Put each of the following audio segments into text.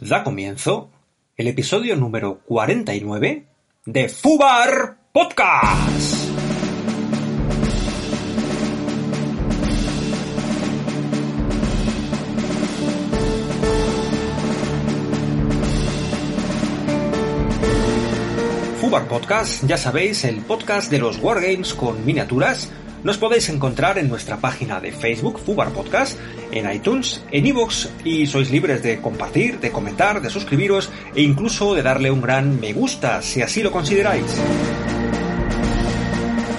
Da comienzo el episodio número 49 de Fubar Podcast. Fubar Podcast, ya sabéis, el podcast de los Wargames con miniaturas nos podéis encontrar en nuestra página de Facebook, Fubar Podcast, en iTunes, en iVoox y sois libres de compartir, de comentar, de suscribiros e incluso de darle un gran me gusta si así lo consideráis.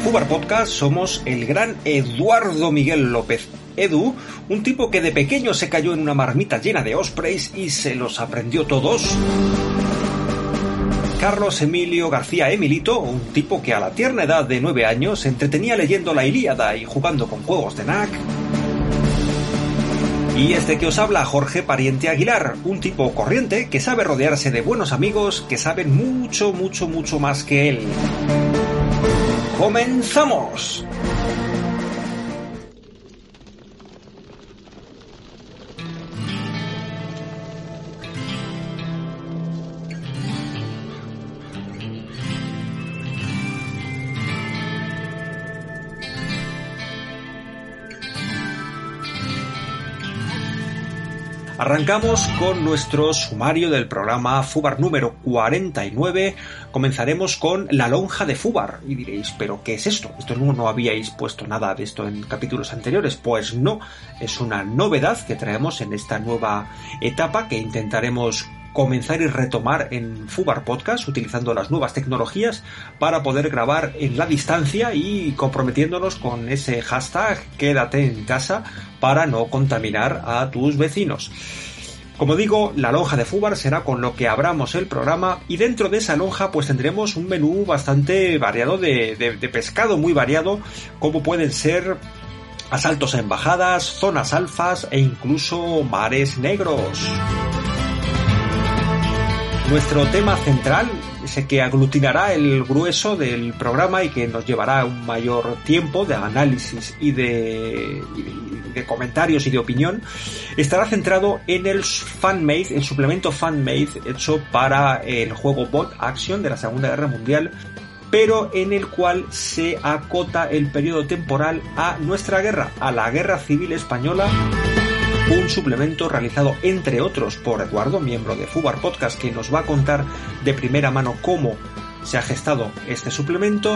Fubar Podcast somos el gran Eduardo Miguel López Edu, un tipo que de pequeño se cayó en una marmita llena de ospreys y se los aprendió todos. Carlos Emilio García Emilito, un tipo que a la tierna edad de 9 años se entretenía leyendo la Ilíada y jugando con juegos de NAC. Y este que os habla, Jorge Pariente Aguilar, un tipo corriente que sabe rodearse de buenos amigos que saben mucho, mucho, mucho más que él. ¡Comenzamos! Arrancamos con nuestro sumario del programa Fubar número 49. Comenzaremos con la lonja de Fubar. Y diréis, ¿pero qué es esto? ¿Esto no, no habíais puesto nada de esto en capítulos anteriores? Pues no, es una novedad que traemos en esta nueva etapa que intentaremos comenzar y retomar en Fubar Podcast utilizando las nuevas tecnologías para poder grabar en la distancia y comprometiéndonos con ese hashtag quédate en casa para no contaminar a tus vecinos. Como digo, la lonja de Fubar será con lo que abramos el programa y dentro de esa lonja pues tendremos un menú bastante variado de, de, de pescado, muy variado, como pueden ser asaltos a embajadas, zonas alfas e incluso mares negros. Nuestro tema central, ese que aglutinará el grueso del programa y que nos llevará un mayor tiempo de análisis y de, comentarios y de opinión, estará centrado en el fanmade, el suplemento fanmade hecho para el juego Bot Action de la Segunda Guerra Mundial pero en el cual se acota el periodo temporal a nuestra guerra, a la Guerra Civil Española un suplemento realizado entre otros por Eduardo, miembro de Fubar Podcast, que nos va a contar de primera mano cómo se ha gestado este suplemento.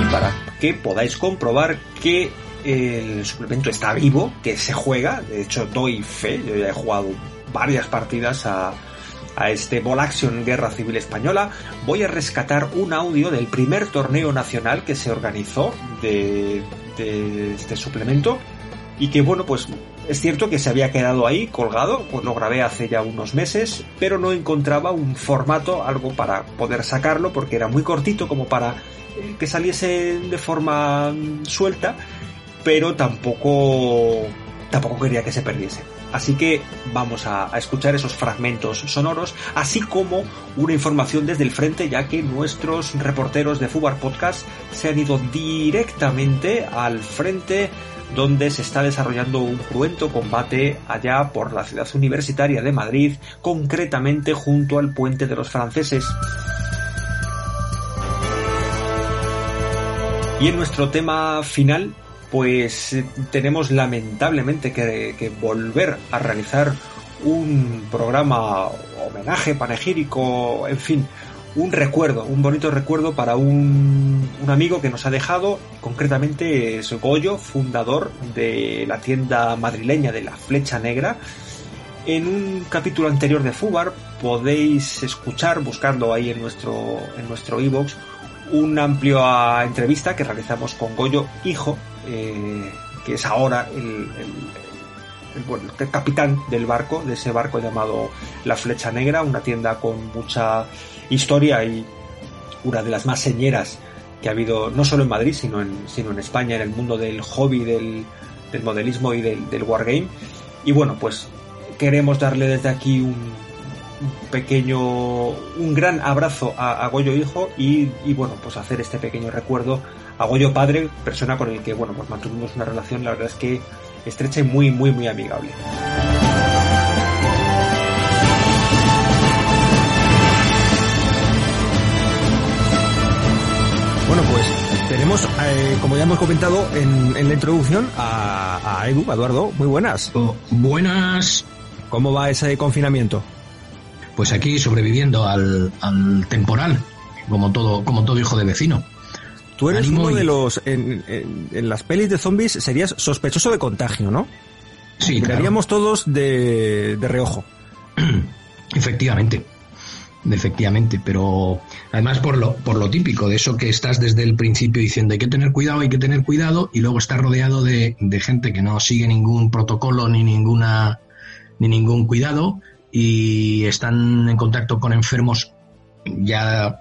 Y para que podáis comprobar que el suplemento está vivo, que se juega, de hecho doy fe, yo ya he jugado varias partidas a, a este Ball Action Guerra Civil Española, voy a rescatar un audio del primer torneo nacional que se organizó de, de este suplemento y que bueno, pues es cierto que se había quedado ahí colgado, pues lo grabé hace ya unos meses, pero no encontraba un formato, algo para poder sacarlo, porque era muy cortito como para que saliese de forma suelta, pero tampoco tampoco quería que se perdiese. Así que vamos a, a, escuchar esos fragmentos sonoros, así como una información desde el frente, ya que nuestros reporteros de Fubar Podcast se han ido directamente al frente donde se está desarrollando un cruento combate allá por la ciudad universitaria de Madrid, concretamente junto al puente de los franceses. Y en nuestro tema final, pues tenemos lamentablemente que, que volver a realizar un programa homenaje panegírico, en fin, un recuerdo, un bonito recuerdo para un, un, amigo que nos ha dejado, concretamente es Goyo, fundador de la tienda madrileña de la Flecha Negra. En un capítulo anterior de Fubar podéis escuchar, buscando ahí en nuestro en nuestro iBox, una amplia entrevista que realizamos con Goyo, hijo, eh, que es ahora el, el capitán del barco, de ese barco llamado La Flecha Negra, una tienda con mucha historia y una de las más señeras que ha habido no solo en Madrid, sino en, sino en España, en el mundo del hobby, del, del modelismo y del, del, wargame. Y bueno, pues queremos darle desde aquí un, pequeño, un gran abrazo a, a Goyo Hijo y, y, bueno, pues hacer este pequeño recuerdo a Goyo Padre, persona con el que, bueno, pues mantuvimos una relación, la verdad es que estrecha y muy, muy, muy amigable. Eh, como ya hemos comentado en, la introducción, a, a, Edu, Eduardo, muy buenas. Oh, buenas. ¿Cómo va ese confinamiento? Pues aquí sobreviviendo al, temporal, como todo, como todo hijo de vecino. Tú eres uno de los. En, las pelis de zombies serías sospechoso de contagio, ¿no? Sí, Quedaríamos todos de, de reojo. Efectivamente efectivamente, pero además por lo, por lo típico de eso que estás desde el principio diciendo hay que tener cuidado, hay que tener cuidado, y luego estás rodeado de, de gente que no sigue ningún protocolo ni ninguna ni ningún cuidado y están en contacto con enfermos ya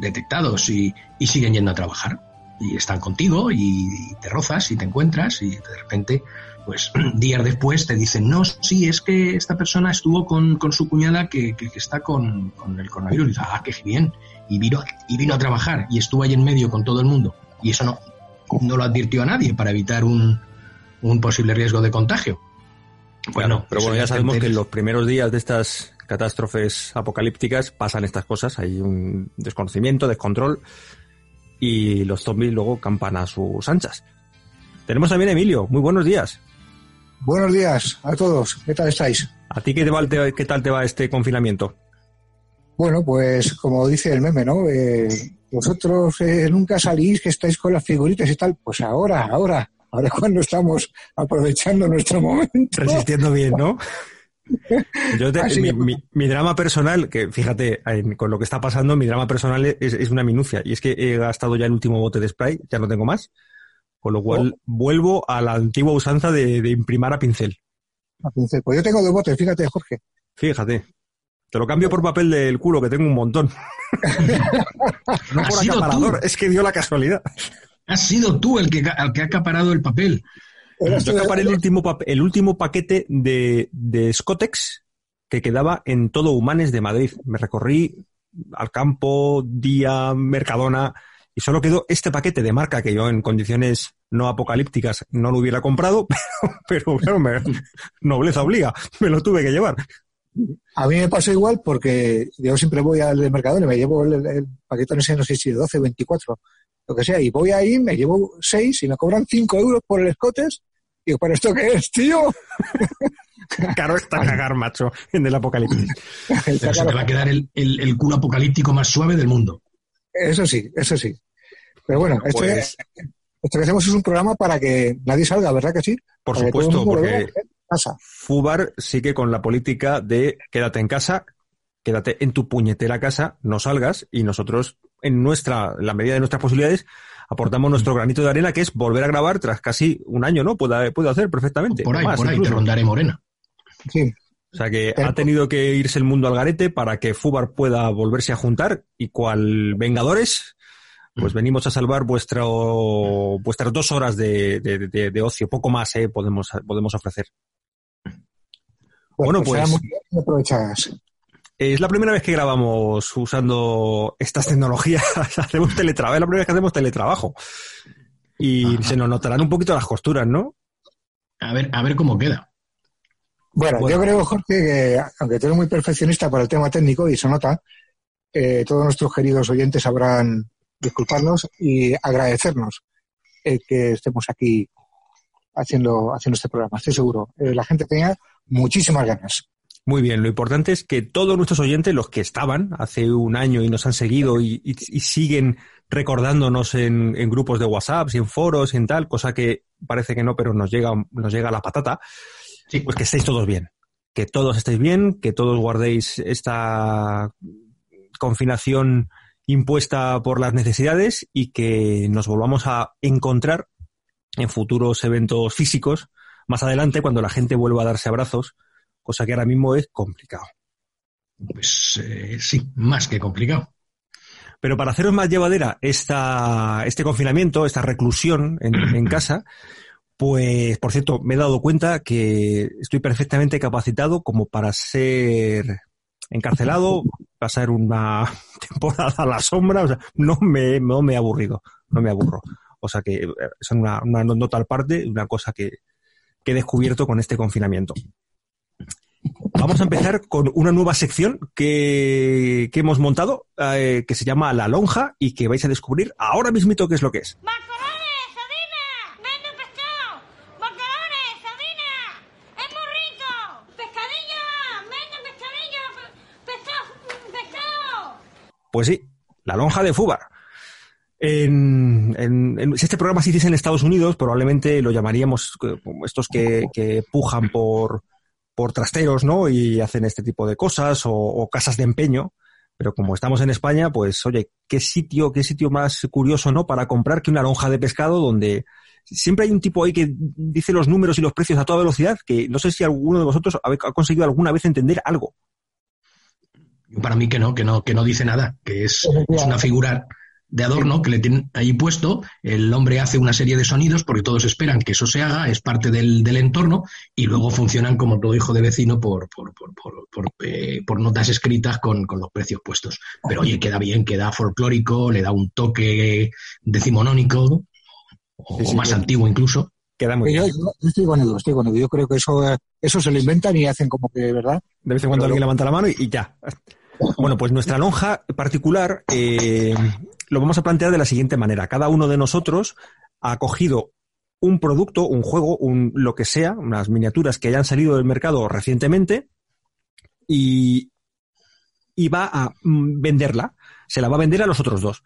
detectados y, y siguen yendo a trabajar. Y están contigo y te rozas y te encuentras y de repente pues días después te dicen, no, sí, es que esta persona estuvo con, su cuñada que, está con, el coronavirus. Y dices, ah, qué bien. Y vino, y vino a trabajar y estuvo ahí en medio con todo el mundo. Y eso no, no lo advirtió a nadie para evitar un, posible riesgo de contagio. Bueno, pero bueno, ya sabemos que en los primeros días de estas catástrofes apocalípticas pasan estas cosas, hay un desconocimiento, descontrol, y los zombies luego campan a sus anchas. Tenemos también a Emilio, muy buenos días. Buenos días a todos, ¿qué tal estáis? ¿A ti qué, qué tal te va este confinamiento? Bueno, pues como dice el meme, ¿no? Eh, vosotros eh, nunca salís, que estáis con las figuritas y tal. Pues ahora, ahora, ahora cuando estamos aprovechando nuestro momento. Resistiendo bien, ¿no? Yo mi, drama personal, que fíjate, con lo que está pasando, mi drama personal es, es, una minucia. Y es que he gastado ya el último bote de spray, ya no tengo más. Con lo cual, oh. vuelvo a la antigua usanza de, imprimar a pincel. A pincel. Pues yo tengo dos botes, fíjate, Jorge. Fíjate. Te lo cambio por papel del culo, que tengo un montón. no por acaparador, es que dio la casualidad. Has sido tú el que, el que ha acaparado el papel. Yo acaparé el último, el último paquete de, de Scotex que quedaba en todo Humanes de Madrid. Me recorrí al campo, día, Mercadona, y solo quedó este paquete de marca que yo en condiciones no apocalípticas no lo hubiera comprado, pero, pero me, nobleza obliga, me lo tuve que llevar. A mí me pasa igual porque yo siempre voy al de Mercadona y me llevo el, paquete, no sé, no sé si 12, 24, lo que sea, y voy ahí, me llevo 6 y me cobran 5 euros por el escotes. Y digo, ¿pero esto qué es, tío? Caro está cagar, macho, en el apocalipsis. Pero se te va a quedar el, el, el culo apocalíptico más suave del mundo. Eso sí, eso sí. Pero bueno, esto, pues esto, que hacemos es un programa para que nadie salga, ¿verdad que sí? Por supuesto, porque Fubar sigue con la política de quédate en casa, quédate en tu puñetera casa, no salgas y nosotros, en nuestra, la medida de nuestras posibilidades, aportamos nuestro granito de arena, que es volver a grabar tras casi un año, ¿no? Puede, puede hacer perfectamente. Por ahí, por ahí, te rondaré morena. Sí, o sea que ha tenido que irse el mundo al garete para que Fubar pueda volverse a juntar y cual Vengadores, pues mm. venimos a salvar vuestro, vuestras dos horas de, ocio, poco más eh, podemos, podemos ofrecer. Bueno, pues... pues es la primera vez que grabamos usando estas tecnologías. hacemos teletrabajo, es la primera vez que hacemos teletrabajo. Y se nos notarán un poquito las costuras, ¿no? A ver, a ver cómo queda. Bueno, yo creo, Jorge, que aunque tú eres muy perfeccionista para el tema técnico y se nota, eh, todos nuestros queridos oyentes sabrán disculparnos y agradecernos que estemos aquí haciendo, haciendo este programa. Estoy seguro. Eh, la gente tenía muchísimas ganas. Muy bien, lo importante es que todos nuestros oyentes, los que estaban hace un año y nos han seguido y, siguen recordándonos en, en, grupos de WhatsApp y en foros y en tal, cosa que parece que no, pero nos llega, nos llega la patata, Sí. Pues que estéis todos bien. Que todos estéis bien, que todos guardéis esta confinación impuesta por las necesidades y que nos volvamos a encontrar en futuros eventos físicos más adelante cuando la gente vuelva a darse abrazos, cosa que ahora mismo es complicado. Pues eh, sí, más que complicado. Pero para haceros más llevadera esta, este confinamiento, esta reclusión en, en casa, pues, por cierto, me he dado cuenta que estoy perfectamente capacitado como para ser encarcelado, pasar una temporada a la sombra, o sea, no me, no me he aburrido, no me aburro. O sea que es una, una nota al parte, una cosa que, he descubierto con este confinamiento. Vamos a empezar con una nueva sección que, hemos montado, eh, que se llama La Lonja y que vais a descubrir ahora mismito qué es lo que es. Pues sí, la lonja de Fubar. En, si este programa se hiciese en Estados Unidos, probablemente lo llamaríamos eh, estos que, pujan por, por trasteros, ¿no? Y hacen este tipo de cosas, o, casas de empeño. Pero como estamos en España, pues oye, qué sitio, qué sitio más curioso, ¿no? Para comprar que una lonja de pescado donde siempre hay un tipo ahí que dice los números y los precios a toda velocidad, que no sé si alguno de vosotros ha conseguido alguna vez entender algo. Para mí que no, que no, que no dice nada, que es, es una figura de adorno que le tienen ahí puesto. El hombre hace una serie de sonidos porque todos esperan que eso se haga, es parte del, del entorno y luego funcionan como todo hijo de vecino por, por, por, por, eh, notas escritas con, con, los precios puestos. Pero oye, queda bien, queda folclórico, le da un toque decimonónico o, más antiguo incluso. Queda muy yo, yo, estoy con Edu, estoy con Edu. Yo creo que eso, eso se lo inventan y hacen como que, ¿verdad? De vez en cuando alguien levanta la mano y, ya. Bueno, pues nuestra lonja particular eh, lo vamos a plantear de la siguiente manera. Cada uno de nosotros ha cogido un producto, un juego, un lo que sea, unas miniaturas que hayan salido del mercado recientemente y, va a mm, venderla. Se la va a vender a los otros dos.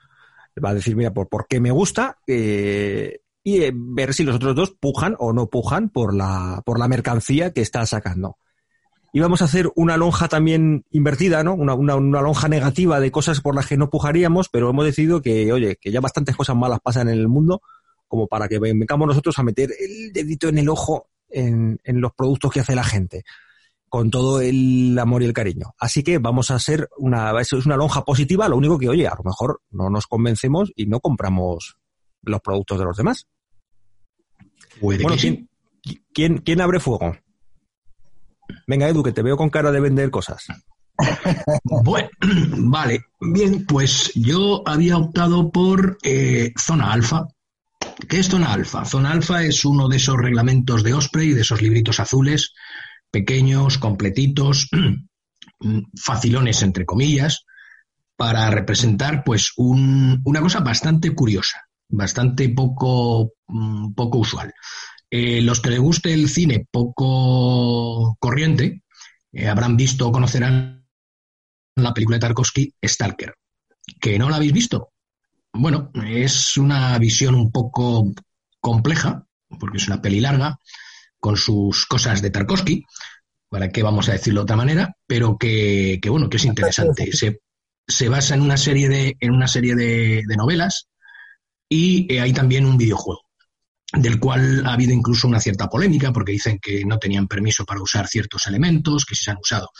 Va a decir, mira, por, por qué me gusta eh, y eh, ver si los otros dos pujan o no pujan por la, por la mercancía que está sacando íbamos a hacer una lonja también invertida, ¿no? Una, una, lonja negativa de cosas por las que no pujaríamos, pero hemos decidido que, oye, que ya bastantes cosas malas pasan en el mundo como para que vengamos nosotros a meter el dedito en el ojo en, en los productos que hace la gente con todo el amor y el cariño. Así que vamos a hacer una, eso es una lonja positiva, lo único que, oye, a lo mejor no nos convencemos y no compramos los productos de los demás. bueno, ¿quién, ¿quién, ¿quién abre fuego? Venga, Edu, que te veo con cara de vender cosas. Bueno, vale. Bien, pues yo había optado por eh, Zona Alfa. ¿Qué es Zona Alfa? Zona Alfa es uno de esos reglamentos de Osprey, de esos libritos azules, pequeños, completitos, facilones entre comillas, para representar pues una cosa bastante curiosa, bastante poco, mm, poco usual. Eh, los que les guste el cine poco corriente eh, habrán visto o conocerán la película de Tarkovsky Stalker. ¿Que no la habéis visto? Bueno, es una visión un poco compleja, porque es una peli larga, con sus cosas de Tarkovsky, para qué vamos a decirlo de otra manera, pero que, bueno, que es interesante. Se, basa en una serie de, en una serie de, novelas y eh, hay también un videojuego del cual ha habido incluso una cierta polémica porque dicen que no tenían permiso para usar ciertos elementos que se han usado.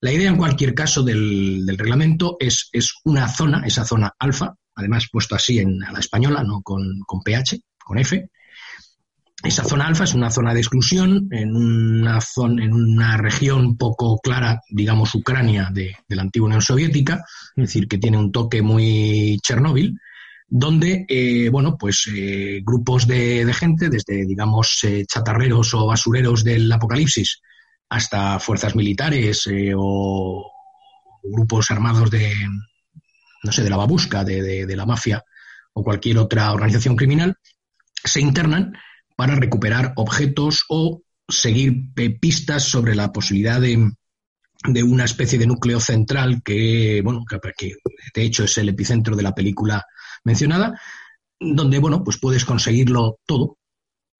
La idea en cualquier caso del, reglamento es, es, una zona, esa zona alfa, además puesto así en a la española, no con, PH, con F. Esa zona alfa es una zona de exclusión en una, zona, en una región poco clara, digamos Ucrania de, de la antigua Unión Soviética, es decir, que tiene un toque muy Chernóbil, donde, eh, bueno, pues eh, grupos de, gente, desde, digamos, eh, chatarreros o basureros del apocalipsis hasta fuerzas militares o grupos armados de, no sé, de la babusca, de, de, la mafia o cualquier otra organización criminal, se internan para recuperar objetos o seguir pistas sobre la posibilidad de, de una especie de núcleo central que, bueno, que, de hecho es el epicentro de la película mencionada, donde, bueno, pues puedes conseguirlo todo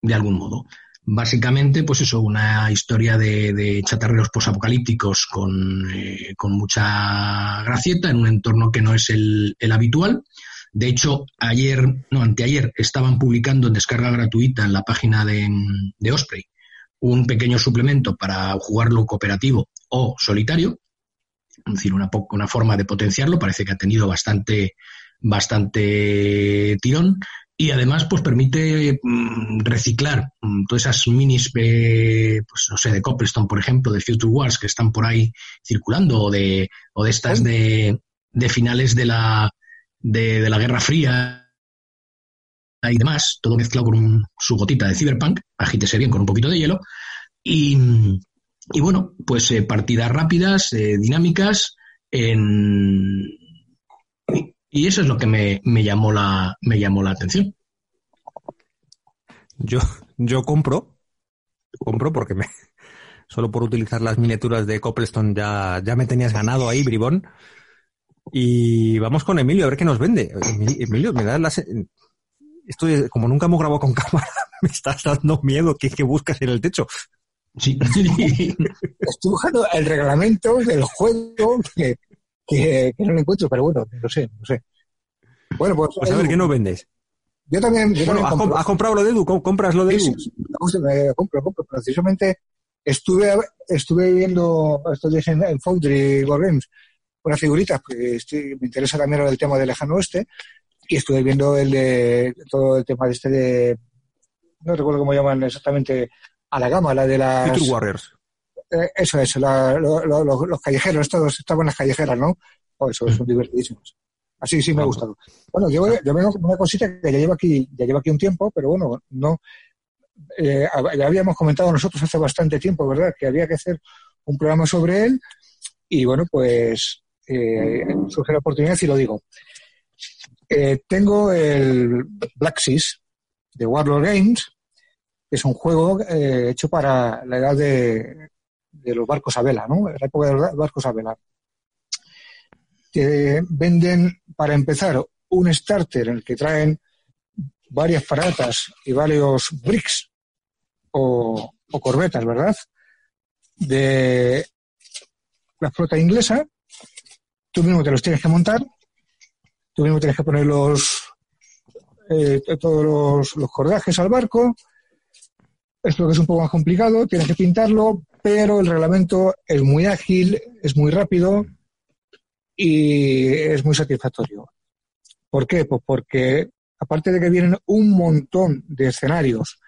de algún modo. Básicamente, pues eso, una historia de, chatarreros posapocalípticos con, eh, con mucha gracieta en un entorno que no es el, habitual. De hecho, ayer, no, anteayer, estaban publicando en descarga gratuita en la página de, Osprey un pequeño suplemento para jugarlo cooperativo o solitario, es decir, una, una forma de potenciarlo, parece que ha tenido bastante, bastante tirón y además pues permite mm, reciclar mm, todas esas minis pues no sé de Copplestone por ejemplo de Future Wars que están por ahí circulando o de o de estas de, de finales de la de, la Guerra Fría y demás todo mezclado con su gotita de Cyberpunk agítese bien con un poquito de hielo y, y bueno pues eh, partidas rápidas eh, dinámicas en y eso es lo que me, llamó, la, me llamó la atención. Yo, yo compro, compro porque me, solo por utilizar las miniaturas de Copplestone ya, ya me tenías ganado ahí, bribón. Y vamos con Emilio a ver qué nos vende. Emilio, me da la... Esto como nunca hemos grabado con cámara, me estás dando miedo. ¿Qué, que buscas en el techo? Sí. Estoy buscando el reglamento del juego que, que, no lo encuentro, pero bueno, no sé, no sé. Bueno, pues, pues a ver, ¿qué nos vendes? Yo también. bueno, ¿has, comprado lo de Edu? ¿Compras lo de Edu? Sí, me compro, compro. Precisamente estuve, estuve viendo estos días en, Foundry Games una figurita, porque me interesa también el tema del lejano oeste, y estuve viendo el de todo el tema de este de. No recuerdo cómo llaman exactamente a la gama, la de las. Future Warriors. Eh, eso es, los callejeros, todos estaban en las callejeras, ¿no? Oh, eso son divertidísimos. Así sí me ha gustado. Bueno, yo, yo vengo con una cosita que ya llevo aquí, ya llevo aquí un tiempo, pero bueno, no. Eh, ya habíamos comentado nosotros hace bastante tiempo, ¿verdad? Que había que hacer un programa sobre él. Y bueno, pues eh, surge la oportunidad y lo digo. Eh, tengo el Black Seas de Warlord Games, que es un juego hecho para la edad de, de, los barcos a vela, ¿no? La época de los barcos a vela que venden, para empezar, un starter en el que traen varias fragatas y varios bricks o, corbetas, ¿verdad? De la flota inglesa. Tú mismo te los tienes que montar, tú mismo tienes que poner los, eh, todos los, cordajes al barco. Esto que es un poco más complicado, tienes que pintarlo, pero el reglamento es muy ágil, es muy rápido, y es muy satisfactorio. ¿Por qué? Pues porque aparte de que vienen un montón de escenarios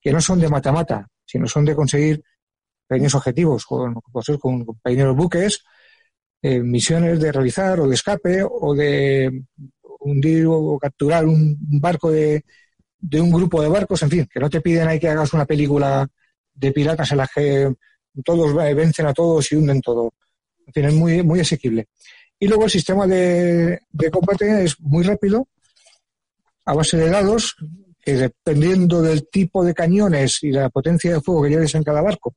que no son de mata-mata, sino son de conseguir pequeños objetivos con, pues con, pequeños buques, eh, misiones de realizar o de escape o de hundir o capturar un barco de, de un grupo de barcos, en fin, que no te piden ahí que hagas una película de piratas en la que todos vencen a todos y hunden todo. En fin, es muy, muy asequible. Y luego el sistema de, combate es muy rápido, a base de dados, que dependiendo del tipo de cañones y la potencia de fuego que lleves en cada barco,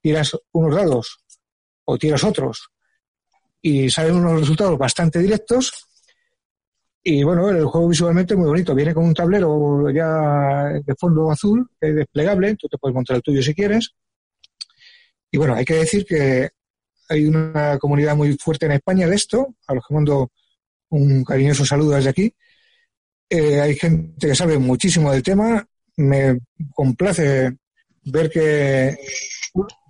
tiras unos dados o tiras otros y salen unos resultados bastante directos. Y bueno, el juego visualmente es muy bonito. Viene con un tablero ya de fondo azul, desplegable, tú te puedes montar el tuyo si quieres. Y bueno, hay que decir que hay una comunidad muy fuerte en España de esto, a los que mando un cariñoso saludo desde aquí. Eh, hay gente que sabe muchísimo del tema. Me complace ver que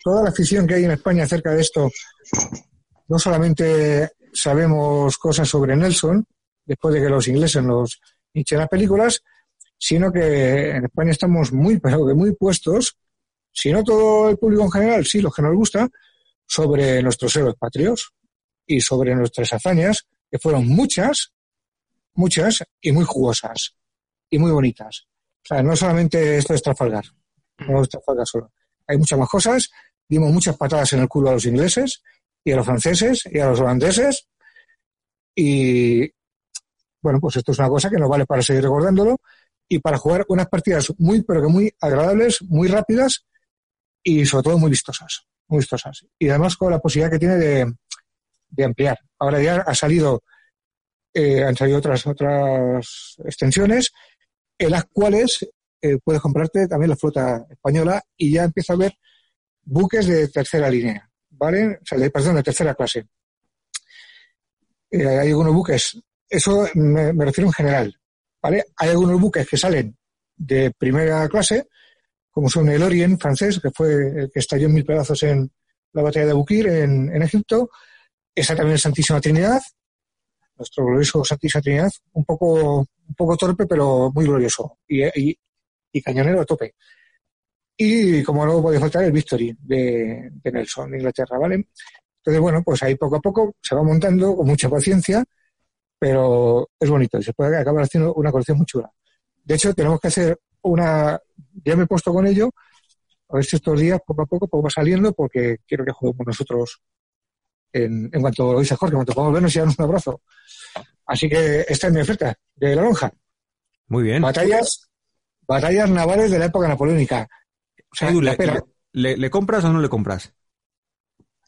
toda la afición que hay en España acerca de esto, no solamente sabemos cosas sobre Nelson, después de que los ingleses nos hinchen las películas, sino que en España estamos muy, pero que muy puestos, si no todo el público en general, sí, los que nos gusta, sobre nuestros héroes patrios y sobre nuestras hazañas, que fueron muchas, muchas y muy jugosas y muy bonitas. O sea, no solamente esto es Trafalgar, no es Trafalgar solo. Hay muchas más cosas. Dimos muchas patadas en el culo a los ingleses y a los franceses y a los holandeses. Y bueno, pues esto es una cosa que nos vale para seguir recordándolo y para jugar unas partidas muy, pero que muy agradables, muy rápidas y sobre todo muy vistosas muy vistosas. Y además con la posibilidad que tiene de, ampliar. Ahora ya ha salido, eh, han salido otras, otras extensiones en las cuales eh, puedes comprarte también la flota española y ya empieza a haber buques de tercera línea, ¿vale? O sea, de, perdón, de tercera clase. Eh, hay algunos buques, eso me, refiero en general, ¿vale? Hay algunos buques que salen de primera clase, como son el Orient francés, que fue el que estalló en mil pedazos en la batalla de Bukir en, en Egipto. Esa también es Santísima Trinidad, nuestro glorioso Santísima Trinidad, un poco, un poco torpe, pero muy glorioso y, y, cañonero a tope. Y como no podía faltar, el Victory de, de, Nelson, de Inglaterra, ¿vale? Entonces, bueno, pues ahí poco a poco se va montando con mucha paciencia, pero es bonito y se puede acabar haciendo una colección muy chula. De hecho, tenemos que hacer una, ya me he puesto con ello, a ver si estos días poco a poco pues va saliendo porque quiero que juguemos nosotros en, en cuanto lo dice Jorge, en cuanto podamos vernos y darnos un abrazo. Así que esta es mi oferta de la lonja. Muy bien. Batallas, batallas navales de la época napoleónica. O sea, le, compras o no le compras?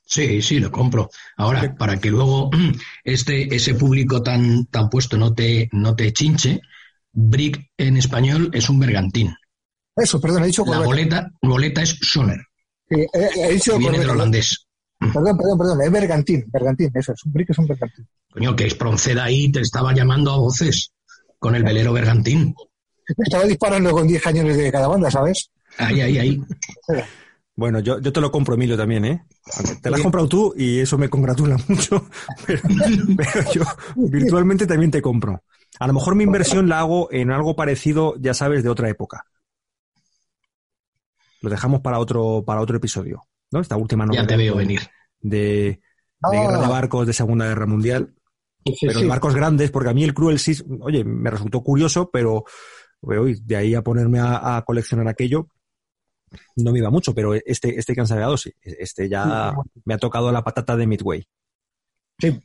Sí, sí, lo compro. Ahora, para que luego este, ese público tan, tan puesto no te, no te chinche, Brick en español es un bergantín. Eso, perdón, he dicho La boleta, boleta es Schoner. he, he dicho que viene del holandés. Perdón, perdón, perdón, es bergantín, bergantín, eso es, un brick es un bergantín. Coño, que Espronceda ahí te estaba llamando a voces con el velero bergantín. Me estaba disparando con 10 cañones de cada banda, ¿sabes? Ahí, ahí, ahí. Bueno, yo, yo te lo compro, Emilio, también, ¿eh? Te lo has comprado tú y eso me congratula mucho, pero, pero yo virtualmente también te compro. A lo mejor mi inversión la hago en algo parecido, ya sabes, de otra época. Lo dejamos para otro, para otro episodio, ¿no? Esta última novela. Ya te veo venir. De, de guerra de barcos de Segunda Guerra Mundial. Sí, pero sí. de barcos grandes, porque a mí el Cruel Seas, oye, me resultó curioso, pero de ahí a ponerme a, a coleccionar aquello, no me iba mucho, pero este, este sacado, sí. Este ya me ha tocado la patata de Midway. Sí.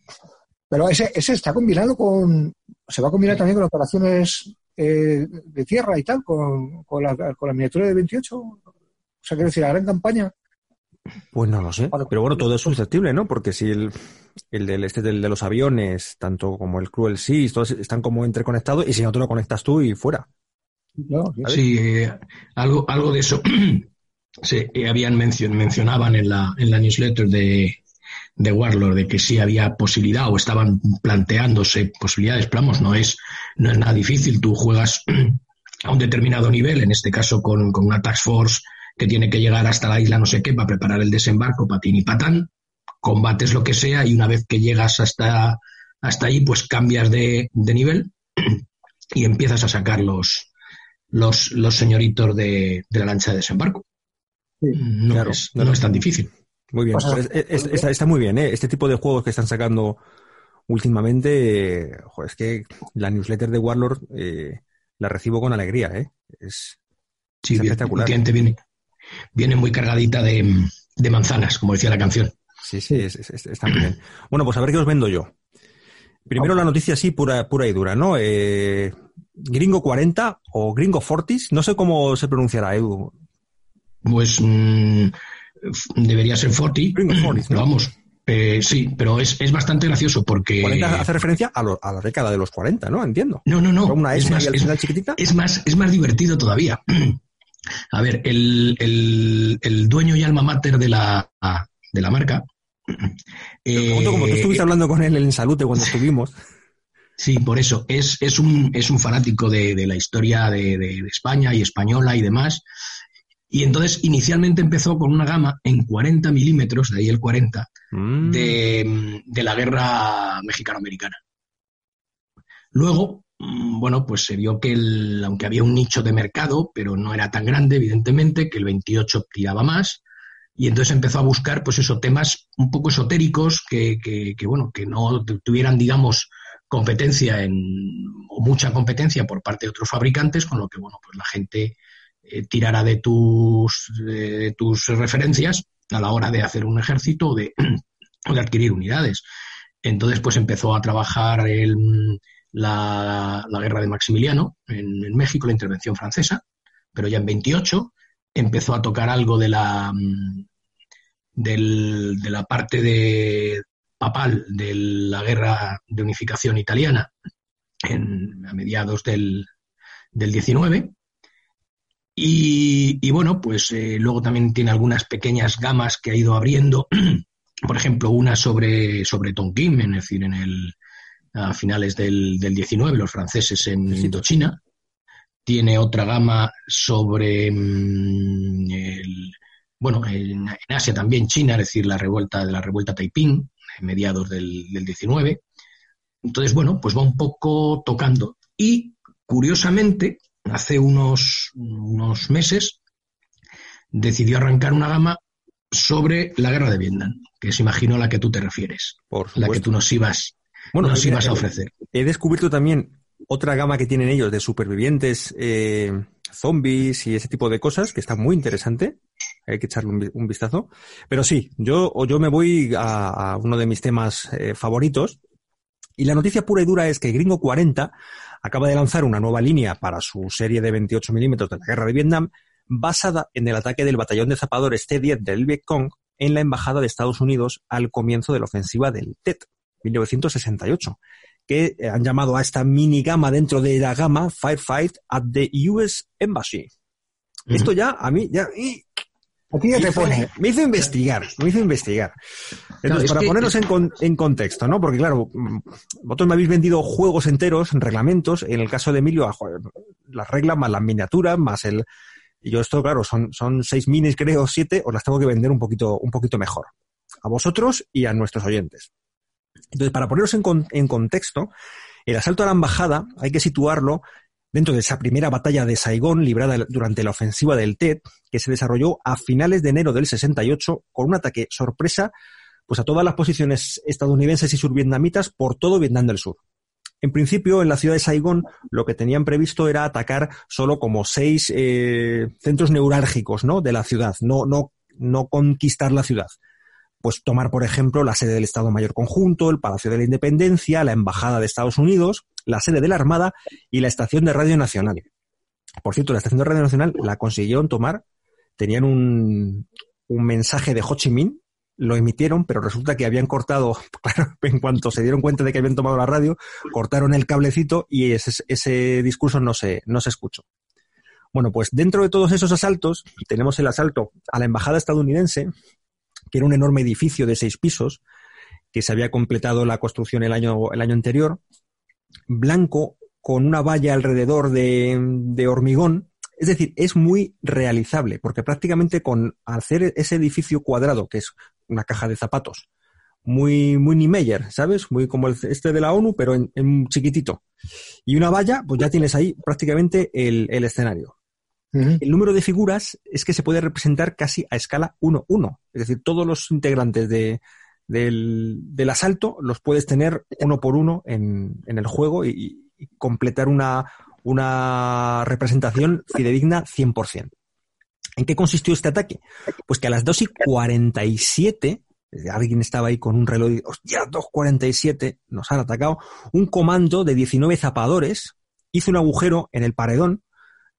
Pero ese, ese está combinado con. Se va a combinar también con operaciones eh, de tierra y tal, con, con, la, con la miniatura de 28. O sea, quiero decir, la gran campaña. Pues no lo sé. Pero bueno, todo es susceptible, ¿no? Porque si el, el del este del de los aviones, tanto como el Cruel Seas, todos están como interconectados, y si no te lo conectas tú y fuera. No, sí. Eh, algo, algo de eso se eh, habían mencion, mencionaban en la, en la newsletter de, de Warlord de que sí había posibilidad o estaban planteándose posibilidades, pero vamos, no es, no es nada difícil. Tú juegas a un determinado nivel, en este caso con, con una Task Force que tiene que llegar hasta la isla no sé qué para preparar el desembarco, patín y patán, combates lo que sea y una vez que llegas hasta, hasta ahí, pues cambias de, de nivel y empiezas a sacar los, los, los señoritos de, de la lancha de desembarco. Sí, no, claro, es, no, no es tan difícil. Muy bien. O sea, Pero es- es- está, está muy bien, ¿eh? Este tipo de juegos que están sacando últimamente, joder, es que la newsletter de Warlord eh, la recibo con alegría, ¿eh? Es, Sí, Es bien, espectacular. viene, viene muy cargadita de, de manzanas, como decía la canción. sí, sí, es- es- es- está muy bien. Bueno, pues a ver qué os vendo yo. Primero la noticia así, pura, pura y dura, ¿no? Eh, Gringo 40 o Gringo Fortis, no sé cómo se pronunciará, Edu. Pues mm, debería ser Forti, Gringo Fortis, ¿no? vamos, eh, sí, pero es, es bastante gracioso porque... 40 hace referencia a, lo- a la década de los 40, ¿no? Entiendo. No, no, no. Una es S más, y al es- chiquitita. es más, es más divertido todavía. A ver, el, el, el dueño y alma mater de la, de la marca. Como tú eh, estuviste hablando con él en Salute cuando estuvimos. Sí, por eso. Es, es, un, es un fanático de, de la historia de, de- de España y española y demás. Y entonces inicialmente empezó con una gama en 40 milímetros, de ahí el 40, Mm. de, de la guerra mexicano-americana. Luego, mm, bueno, pues se vio que el, aunque había un nicho de mercado, pero no era tan grande, evidentemente, que el 28 tiraba más. Y entonces empezó a buscar, pues eso, temas un poco esotéricos que, que, que, bueno, que no tu- tuvieran, digamos, competencia en, o mucha competencia por parte de otros fabricantes, con lo que, bueno, pues la gente eh, tirara de tus, de tus referencias a la hora de hacer un ejército o de, de adquirir unidades. Entonces, pues empezó a trabajar el, la, la guerra de Maximiliano en, en México, la intervención francesa, pero ya en 28 empezó a tocar algo de la, mm, del- de la parte de papal de la guerra de unificación italiana en, a mediados del, del 19. Y, y bueno, pues eh, luego también tiene algunas pequeñas gamas que ha ido abriendo. Por ejemplo, una sobre, sobre Tonkin, es decir, en el, a finales del, del 19, los franceses en Sí. Indochina. Tiene otra gama sobre mm, el, bueno, en, en Asia también China, es decir, la revuelta de la revuelta Taiping, mediados del, del 19. Entonces, bueno, pues va un poco tocando. Y curiosamente, hace unos, unos meses decidió arrancar una gama sobre la guerra de Vietnam, que es, imagino, a la que tú te refieres, Por la que tú nos ibas, Bueno, nos ibas a ofrecer. He descubierto también otra gama que tienen ellos de supervivientes, eh, zombies y ese tipo de cosas, que está muy interesante. Hay que echarle un, vi- un vistazo. Pero sí, yo, o yo me voy a, a uno de mis temas eh, favoritos. Y la noticia pura y dura es que Gringo 40 acaba de lanzar una nueva línea para su serie de 28 milímetros de la guerra de Vietnam, basada en el ataque del batallón de zapadores T-10 del Vietcong en la Embajada de Estados Unidos al comienzo de la ofensiva del TET, 1968, que han llamado a esta mini gama dentro de la gama Firefight at the US Embassy. Esto ya, a mí, ya, Aquí ya te pone. Me hizo investigar, me hizo investigar. Entonces, para ponernos en, contexto, ¿no? Porque claro, mm, vosotros me habéis vendido juegos enteros, reglamentos. En el caso de Emilio, las reglas más las miniaturas, más el. Y yo esto, claro, son, son seis minis, creo, siete, os las tengo que vender un poquito, un poquito mejor. A vosotros y a nuestros oyentes. Entonces, para poneros en, en contexto, el asalto a la embajada hay que situarlo dentro de esa primera batalla de Saigón librada durante la ofensiva del TED, que se desarrolló a finales de enero del 68 con un ataque sorpresa pues a todas las posiciones estadounidenses y survietnamitas por todo Vietnam del Sur. En principio, en la ciudad de Saigón, lo que tenían previsto era atacar solo como seis eh, centros neurálgicos ¿no? de la ciudad, no, no, no conquistar la ciudad pues tomar, por ejemplo, la sede del Estado Mayor Conjunto, el Palacio de la Independencia, la Embajada de Estados Unidos, la sede de la Armada y la Estación de Radio Nacional. Por cierto, la Estación de Radio Nacional la consiguieron tomar, tenían un, un mensaje de Ho Chi Minh, lo emitieron, pero resulta que habían cortado, claro, en cuanto se dieron cuenta de que habían tomado la radio, cortaron el cablecito y ese, ese discurso no se, no se escuchó. Bueno, pues dentro de todos esos asaltos, tenemos el asalto a la embajada estadounidense, que era un enorme edificio de seis pisos, que se había completado la construcción el año, el año anterior, blanco, con una valla alrededor de, de hormigón. Es decir, es muy realizable, porque prácticamente con hacer ese edificio cuadrado, que es una caja de zapatos, muy, muy Niemeyer, ¿sabes? Muy como el, este de la ONU, pero en, en, chiquitito. Y una valla, pues ya tienes ahí prácticamente el, el escenario. El número de figuras es que se puede representar casi a escala 1-1. Es decir, todos los integrantes de, del, asalto los puedes tener uno por uno en, el juego y, completar una, una representación fidedigna 100%. ¿En qué consistió este ataque? Pues que a las 2 y 47, alguien estaba ahí con un reloj y, hostia, 2.47, nos han atacado, un comando de 19 zapadores hizo un agujero en el paredón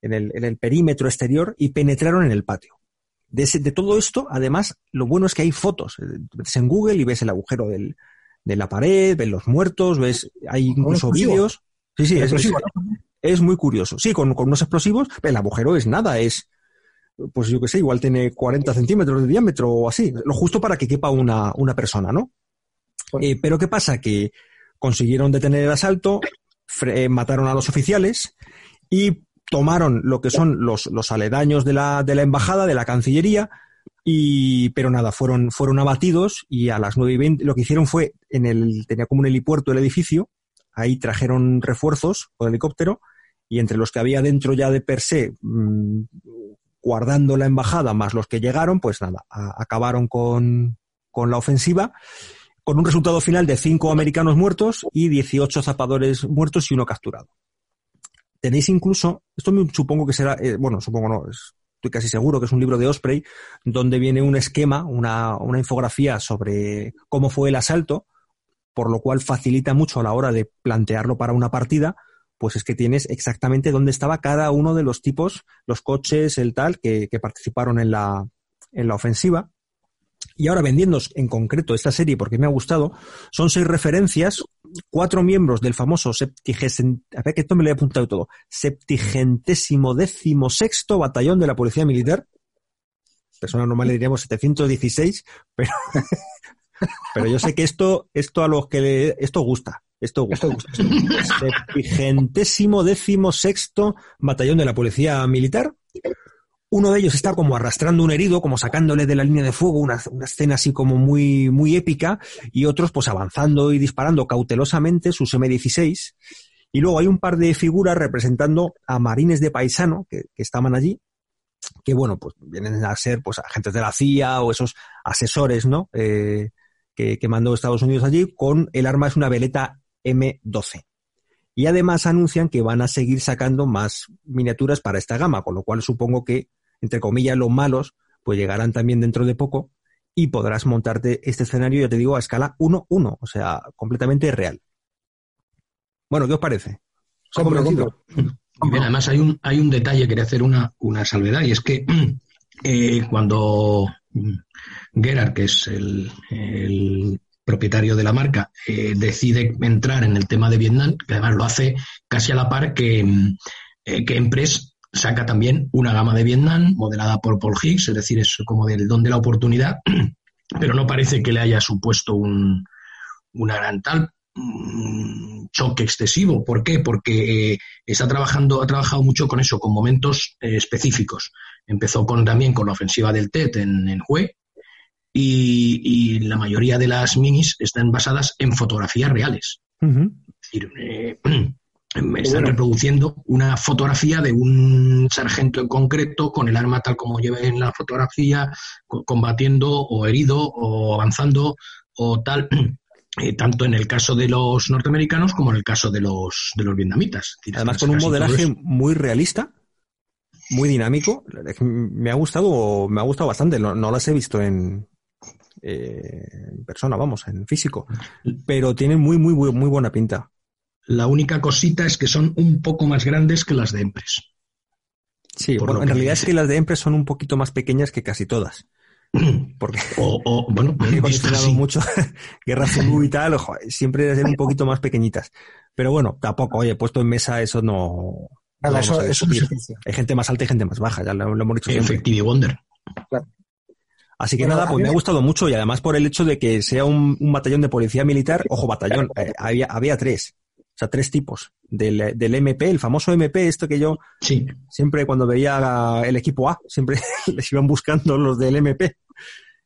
en el, perímetro exterior y penetraron en el patio. De, de, todo esto, además, lo bueno es que hay fotos. Ves en Google y ves el agujero del, de la pared, ves los muertos, ves, hay incluso vídeos. Sí, sí, es, muy curioso. Sí, con, unos explosivos, el agujero es nada, es, pues yo qué sé, igual tiene 40 centímetros de diámetro o así, lo justo para que quepa una, una persona, ¿no? Eh, pero ¿qué pasa? Que consiguieron detener el asalto, mataron a los oficiales y tomaron lo que son los, los aledaños de la, de la embajada, de la Cancillería, y, pero nada, fueron, fueron abatidos y a las 9 y 20 lo que hicieron fue, en el, tenía como un helipuerto el edificio, ahí trajeron refuerzos con helicóptero y entre los que había dentro ya de per se, mmm, guardando la embajada, más los que llegaron, pues nada, acabaron con, con la ofensiva con un resultado final de cinco americanos muertos y 18 zapadores muertos y uno capturado. Tenéis incluso, esto supongo que será, eh, bueno, supongo no, estoy casi seguro que es un libro de Osprey, donde viene un esquema, una, una infografía sobre cómo fue el asalto, por lo cual facilita mucho a la hora de plantearlo para una partida, pues es que tienes exactamente dónde estaba cada uno de los tipos, los coches, el tal, que, que participaron en la, en la ofensiva. Y ahora vendiéndonos en concreto esta serie porque me ha gustado, son seis referencias, cuatro miembros del famoso septigésimo, a ver que esto me lo he apuntado todo, septigentésimo décimo sexto batallón de la Policía Militar. Persona normal le diríamos 716, pero, pero yo sé que esto, esto a los que le, esto gusta. Esto gusta. Septigentésimo décimo sexto batallón de la Policía Militar uno de ellos está como arrastrando un herido, como sacándole de la línea de fuego, una, escena así como muy, muy épica, y otros pues avanzando y disparando cautelosamente sus M16. Y luego hay un par de figuras representando a marines de paisano que, estaban allí, que bueno, pues vienen a ser pues agentes de la CIA o esos asesores, ¿no? Eh, que, que mandó Estados Unidos allí, con el arma es una veleta M12. Y además anuncian que van a seguir sacando más miniaturas para esta gama, con lo cual supongo que entre comillas, los malos, pues llegarán también dentro de poco y podrás montarte este escenario, ya te digo, a escala 1-1, o sea, completamente real. Bueno, ¿qué os parece? además hay un, hay un detalle, quería hacer una, una salvedad, y es que eh, cuando Gerard, que es el, propietario de la marca, eh, decide entrar en el tema de Vietnam, que además lo hace casi a la par que, eh, que Empress saca también una gama de Vietnam modelada por Paul Higgs, es decir, es como del don de la oportunidad, pero no parece que le haya supuesto un, una gran tal choque excesivo. ¿Por qué? Porque eh, está trabajando, ha trabajado mucho con eso, con momentos específicos. Empezó con, también con la ofensiva del TET en, en Hue y, la mayoría de las minis están basadas en fotografías reales. Es decir, eh, están reproduciendo una fotografía de un sargento en concreto con el arma tal como lleva en la fotografía, combatiendo o herido o avanzando o tal. Eh, tanto en el caso de los norteamericanos como en el caso de los, de los vietnamitas. Además, con un modelaje muy realista, muy dinámico. Me ha gustado, me ha gustado bastante. No, las he visto en, eh, en persona, vamos, en físico. Pero tienen muy, muy, muy, buena pinta. La única cosita es que son un poco más grandes que las de Empress. Sí, en realidad es que las de Empress son un poquito más pequeñas que casi todas. Porque, o, bueno, he coleccionado mucho Guerra Civil y tal, siempre deben ser un poquito más pequeñitas. Pero bueno, tampoco, oye, puesto en mesa eso no, eso, Hay gente más alta y gente más baja, ya lo, hemos dicho. Effective Wonder. Así que nada, pues me ha gustado mucho y además por el hecho de que sea un, batallón de policía militar, ojo, batallón, eh, había, había tres, o sea, tres tipos. Del, del, MP, el famoso MP, esto que yo sí. siempre cuando veía el equipo A, siempre les iban buscando los del MP.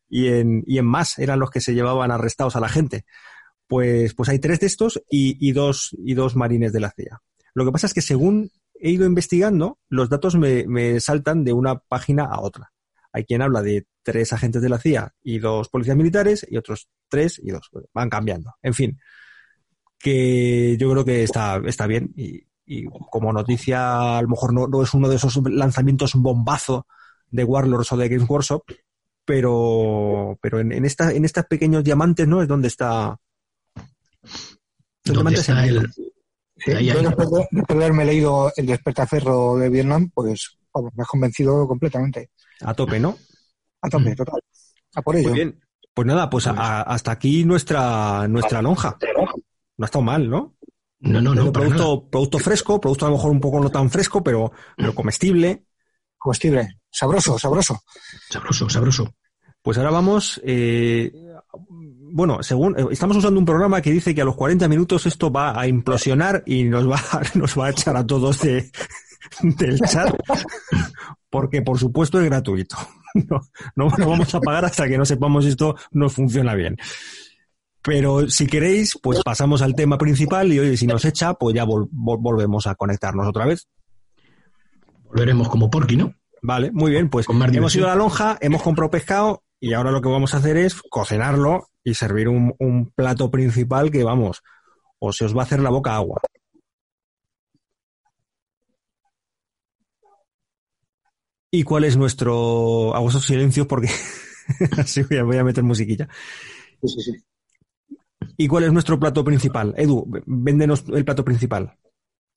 Y en, y en más eran los que se llevaban arrestados a la gente. Pues, pues hay tres de estos y, y, dos, y dos marines de la CIA. Lo que pasa es que según he ido investigando, los datos me, saltan de una página a otra. Hay quien habla de tres agentes de la CIA y dos policías militares y otros tres y dos. Van cambiando. En fin, que yo creo que está, está bien y, como noticia a lo mejor no, es uno de esos lanzamientos bombazo de Warlords o de Games Workshop, pero, pero en, esta, en estos pequeños diamantes, ¿no? Es donde está... ¿Dónde está el, yo después de, haberme leído El despertaferro de Vietnam, pues me has convencido completamente. A tope, ¿no? A tope, total. A por ello. Muy bien. Pues nada, pues hasta aquí nuestra, nuestra lonja. No ha estado mal, ¿no? No, no, no. Producto, producto fresco, producto a lo mejor un poco no tan fresco, pero, pero comestible. Comestible. Sabroso, sabroso. Sabroso, sabroso. Pues ahora vamos eh, bueno, según eh, estamos usando un programa que dice que a los 40 minutos esto va a implosionar y nos va, nos va a echar a todos de, del chat, porque por supuesto es gratuito. No, no, vamos a pagar hasta que no sepamos si esto no funciona bien. Pero si queréis, pues pasamos al tema principal y hoy si nos echa, pues ya volvemos a conectarnos otra vez. Volveremos como porqui, ¿no? Vale, muy bien, pues hemos ido a la lonja, hemos comprado pescado y ahora lo que vamos a hacer es cocinarlo y servir un, plato principal que, vamos, o se os va a hacer la boca agua. ¿Y cuál es nuestro... Hago esos silencios porque así voy a, meter musiquilla. Sí, sí, ¿Y cuál es nuestro plato principal? Edu, véndenos el plato principal.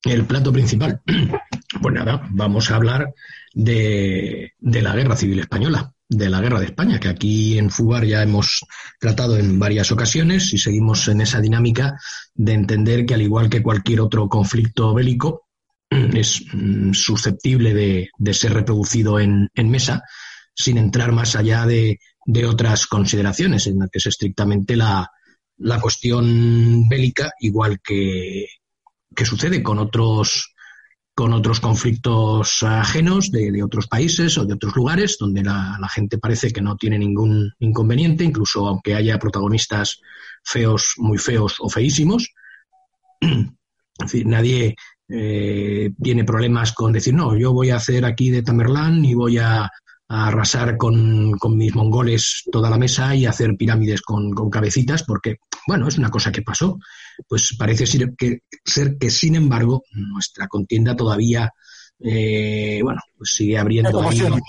El plato principal. Pues nada, vamos a hablar de la Guerra Civil Española de la guerra de España, que aquí en FUBAR ya hemos tratado en varias ocasiones y seguimos en esa dinámica de entender que al igual que cualquier otro conflicto bélico, es mm, susceptible de, ser reproducido en, mesa sin entrar más allá de, otras consideraciones, en la que es estrictamente la, cuestión bélica, igual que, que sucede con otros con otros conflictos ajenos de, otros países o de otros lugares, donde la, gente parece que no tiene ningún inconveniente, incluso aunque haya protagonistas feos, muy feos o feísimos. Nadie eh, tiene problemas con decir, no, yo voy a hacer aquí de Tamerlán y voy a, arrasar con, mis mongoles toda la mesa y hacer pirámides con, cabecitas, porque, bueno, es una cosa que pasó. Pues parece ser que, ser que sin embargo, nuestra contienda todavía, eh, bueno, pues sigue abriendo. ocasiones.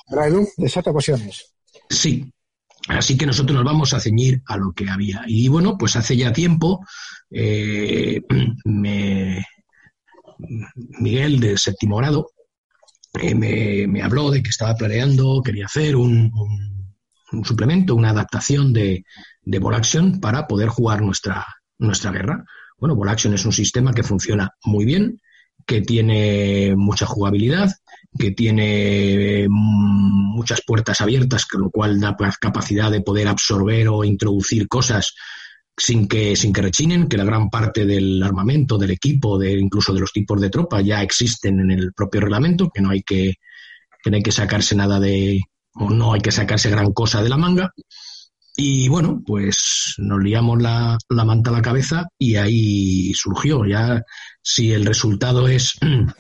Sí. Así que nosotros nos vamos a ceñir a lo que había. Y bueno, pues hace ya tiempo eh, Miguel de séptimo grado eh, me, me, habló de que estaba planeando, quería hacer un, un, suplemento, una adaptación de, de Action para poder jugar nuestra, nuestra guerra. Bueno, Action es un sistema que funciona muy bien, que tiene mucha jugabilidad, que tiene mm, muchas puertas abiertas, con lo cual da capacidad de poder absorber o introducir cosas sin que, sin que rechinen, que la gran parte del armamento, del equipo, de, incluso de los tipos de tropa ya existen en el propio reglamento, que no hay que, que no hay que sacarse nada de, o no hay que sacarse gran cosa de la manga. Y bueno, pues nos liamos la, la manta a la cabeza y ahí surgió. Ya si el resultado es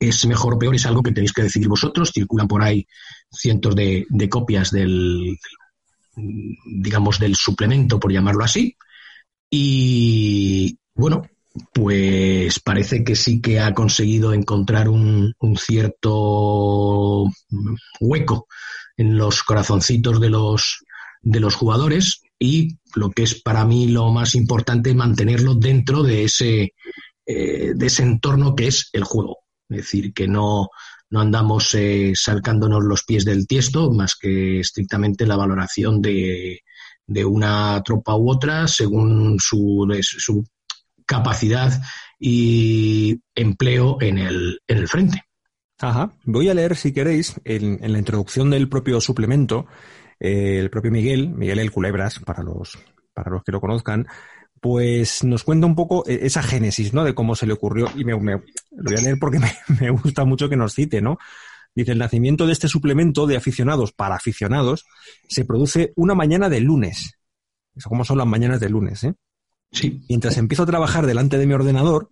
es mejor o peor, es algo que tenéis que decidir vosotros. Circulan por ahí cientos de, de copias del, digamos, del suplemento, por llamarlo así. Y bueno, pues parece que sí que ha conseguido encontrar un, cierto hueco en los corazoncitos de los, de los jugadores y lo que es para mí lo más importante, mantenerlo dentro de ese, eh, de ese entorno que es el juego. Es decir, que no, no andamos eh, salcándonos los pies del tiesto, más que estrictamente la valoración de, de una tropa u otra según su, su capacidad y empleo en el, en el frente. Ajá. Voy a leer, si queréis, en, en la introducción del propio suplemento, eh, el propio Miguel, Miguel el Culebras, para los, para los que lo conozcan, pues nos cuenta un poco eh, esa génesis, ¿no? De cómo se le ocurrió, y me, lo voy a leer porque me, gusta mucho que nos cite, ¿no? Dice, el nacimiento de este suplemento de aficionados para aficionados se produce una mañana de lunes. Eso como son las mañanas de lunes, ¿eh? Sí. Mientras empiezo a trabajar delante de mi ordenador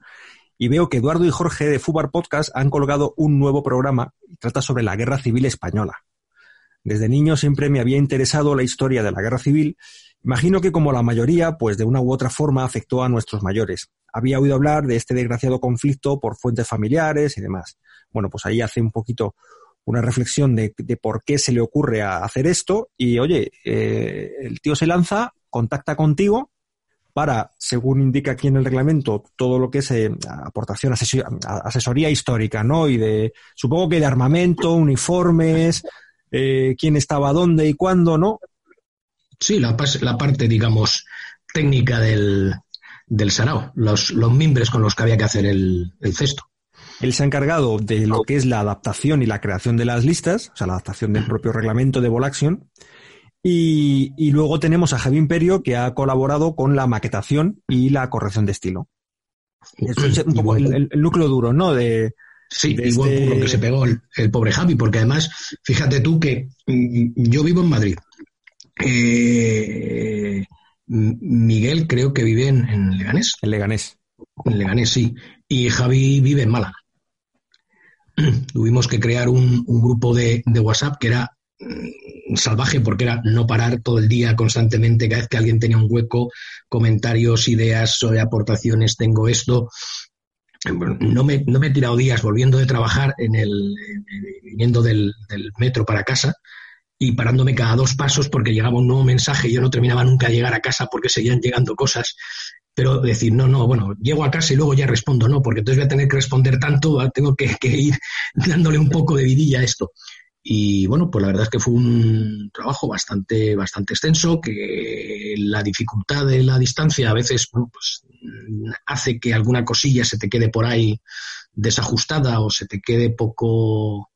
y veo que Eduardo y Jorge de Fubar Podcast han colgado un nuevo programa que trata sobre la Guerra Civil Española. Desde niño siempre me había interesado la historia de la Guerra Civil Imagino que como la mayoría, pues de una u otra forma afectó a nuestros mayores. Había oído hablar de este desgraciado conflicto por fuentes familiares y demás. Bueno, pues ahí hace un poquito una reflexión de, por qué se le ocurre hacer esto y oye, eh, el tío se lanza, contacta contigo para, según indica aquí en el reglamento, todo lo que es eh, aportación, asesoría histórica, ¿no? Y de, supongo que de armamento, uniformes, eh, quién estaba dónde y cuándo, ¿no? Sí, la, la parte, digamos, técnica del, del sarao, los, los mimbres con los que había que hacer el, el cesto. Él se ha encargado de lo que es la adaptación y la creación de las listas, o sea, la adaptación del propio reglamento de Volaction. Y, y luego tenemos a Javi Imperio, que ha colaborado con la maquetación y la corrección de estilo. Eso es un poco el, el, núcleo duro, ¿no? De, Sí, de igual este... que se pegó el, el, pobre Javi, porque además, fíjate tú que yo vivo en Madrid eh, Miguel creo que vive en, en, Leganés. En Leganés. En Leganés, sí. Y Javi vive en Málaga. Tuvimos que crear un, un grupo de, de, WhatsApp que era mm, salvaje porque era no parar todo el día constantemente, cada vez que alguien tenía un hueco, comentarios, ideas sobre aportaciones, tengo esto. No me, no me he tirado días volviendo de trabajar en el, viniendo del, del metro para casa, y parándome cada dos pasos porque llegaba un nuevo mensaje y yo no terminaba nunca de llegar a casa porque seguían llegando cosas. Pero decir, no, no, bueno, llego a casa y luego ya respondo, no, porque entonces voy a tener que responder tanto, tengo que, que ir dándole un poco de vidilla a esto. Y bueno, pues la verdad es que fue un trabajo bastante, bastante extenso, que la dificultad de la distancia a veces pues, hace que alguna cosilla se te quede por ahí desajustada o se te quede poco,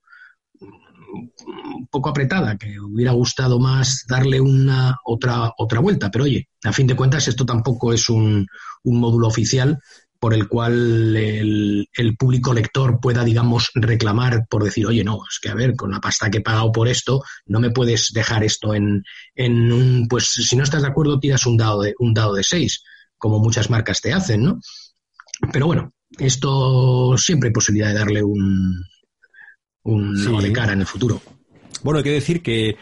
poco apretada, que hubiera gustado más darle una otra, otra vuelta. Pero oye, a fin de cuentas, esto tampoco es un, un módulo oficial por el cual el, el, público lector pueda, digamos, reclamar por decir, oye, no, es que a ver, con la pasta que he pagado por esto, no me puedes dejar esto en, en un, pues si no estás de acuerdo, tiras un dado de, un dado de seis, como muchas marcas te hacen, ¿no? Pero bueno, esto siempre hay posibilidad de darle un, un sí. de cara en el futuro. Bueno, hay que decir que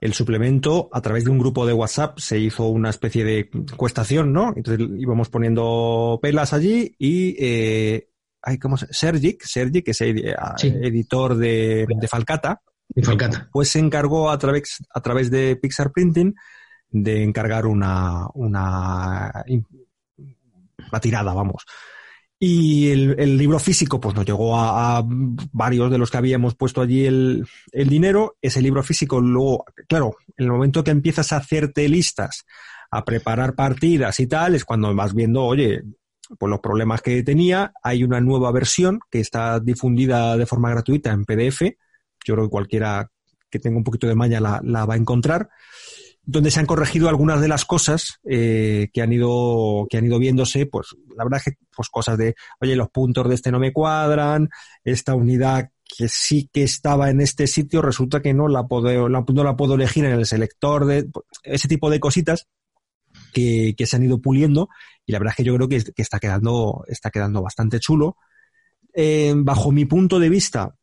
el suplemento, a través de un grupo de WhatsApp, se hizo una especie de encuestación, ¿no? Entonces íbamos poniendo pelas allí y eh, hay como Sergi, Sergi, que es ed sí. editor de, de Falcata, de Falcata, pues se encargó a través, a través de Pixar Printing de encargar una, una, una tirada, vamos. Y el, libro físico, pues nos llegó a, varios de los que habíamos puesto allí el, el, dinero. Ese libro físico, luego, claro, en el momento que empiezas a hacerte listas, a preparar partidas y tal, es cuando vas viendo, oye, pues los problemas que tenía. Hay una nueva versión que está difundida de forma gratuita en PDF. Yo creo que cualquiera que tenga un poquito de maña la, la va a encontrar donde se han corregido algunas de las cosas eh, que han ido que han ido viéndose pues la verdad es que pues cosas de oye los puntos de este no me cuadran esta unidad que sí que estaba en este sitio resulta que no la puedo no la puedo elegir en el selector de pues, ese tipo de cositas que, que, se han ido puliendo y la verdad es que yo creo que, que está quedando está quedando bastante chulo. Eh, bajo mi punto de vista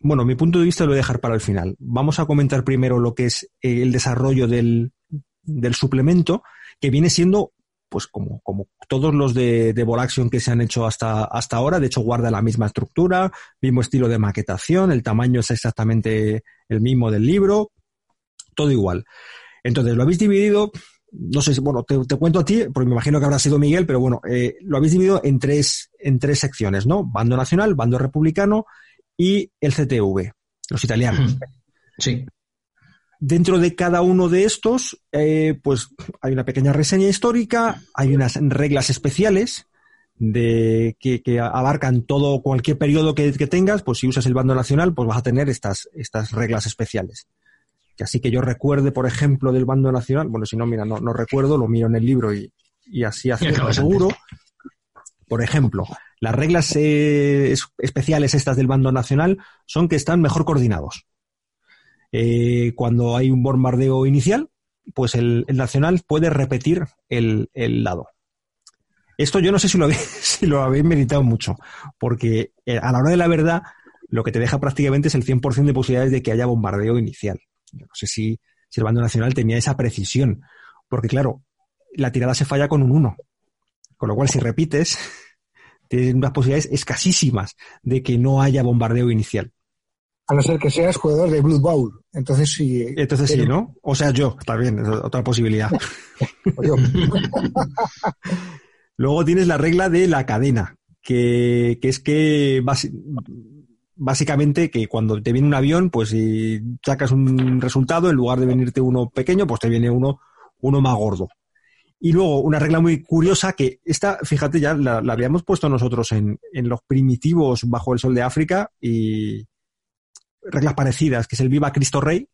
bueno, mi punto de vista lo voy a dejar para el final. Vamos a comentar primero lo que es eh, el desarrollo del, del suplemento, que viene siendo, pues como, como todos los de, de Volaction que se han hecho hasta, hasta ahora, de hecho guarda la misma estructura, mismo estilo de maquetación, el tamaño es exactamente el mismo del libro, todo igual. Entonces, lo habéis dividido, no sé si, bueno, te, cuento a ti, porque me imagino que habrá sido Miguel, pero bueno, eh, lo habéis dividido en tres, en tres secciones, ¿no? Bando nacional, bando republicano y el CTV, los italianos. Sí. Dentro de cada uno de estos, eh, pues hay una pequeña reseña histórica, hay unas reglas especiales de que, abarcan todo cualquier periodo que, tengas, pues si usas el bando nacional, pues vas a tener estas, estas reglas especiales. Que así que yo recuerde, por ejemplo, del bando nacional, bueno, si no, mira, no, no recuerdo, lo miro en el libro y, y así hacerlo seguro. Por ejemplo, las reglas eh, especiales estas del bando nacional son que están mejor coordinados. Eh, cuando hay un bombardeo inicial, pues el, nacional puede repetir el, lado. Esto yo no sé si lo, habéis, si lo habéis meditado mucho, porque eh, a la hora de la verdad lo que te deja prácticamente es el 100% de posibilidades de que haya bombardeo inicial. Yo no sé si, si el bando nacional tenía esa precisión, porque claro, la tirada se falla con un 1. Con lo cual, si repites, tienes unas posibilidades escasísimas de que no haya bombardeo inicial. A no ser que seas jugador de Blood Bowl. Entonces sí. Entonces sí, ¿no? O sea, yo, también, es otra posibilidad. Luego tienes la regla de la cadena, que, que es que básicamente que cuando te viene un avión, pues si sacas un resultado, en lugar de venirte uno pequeño, pues te viene uno, uno más gordo. Y luego una regla muy curiosa que esta, fíjate, ya la, habíamos puesto nosotros en, en, los primitivos bajo el sol de África y reglas parecidas, que es el Viva Cristo Rey,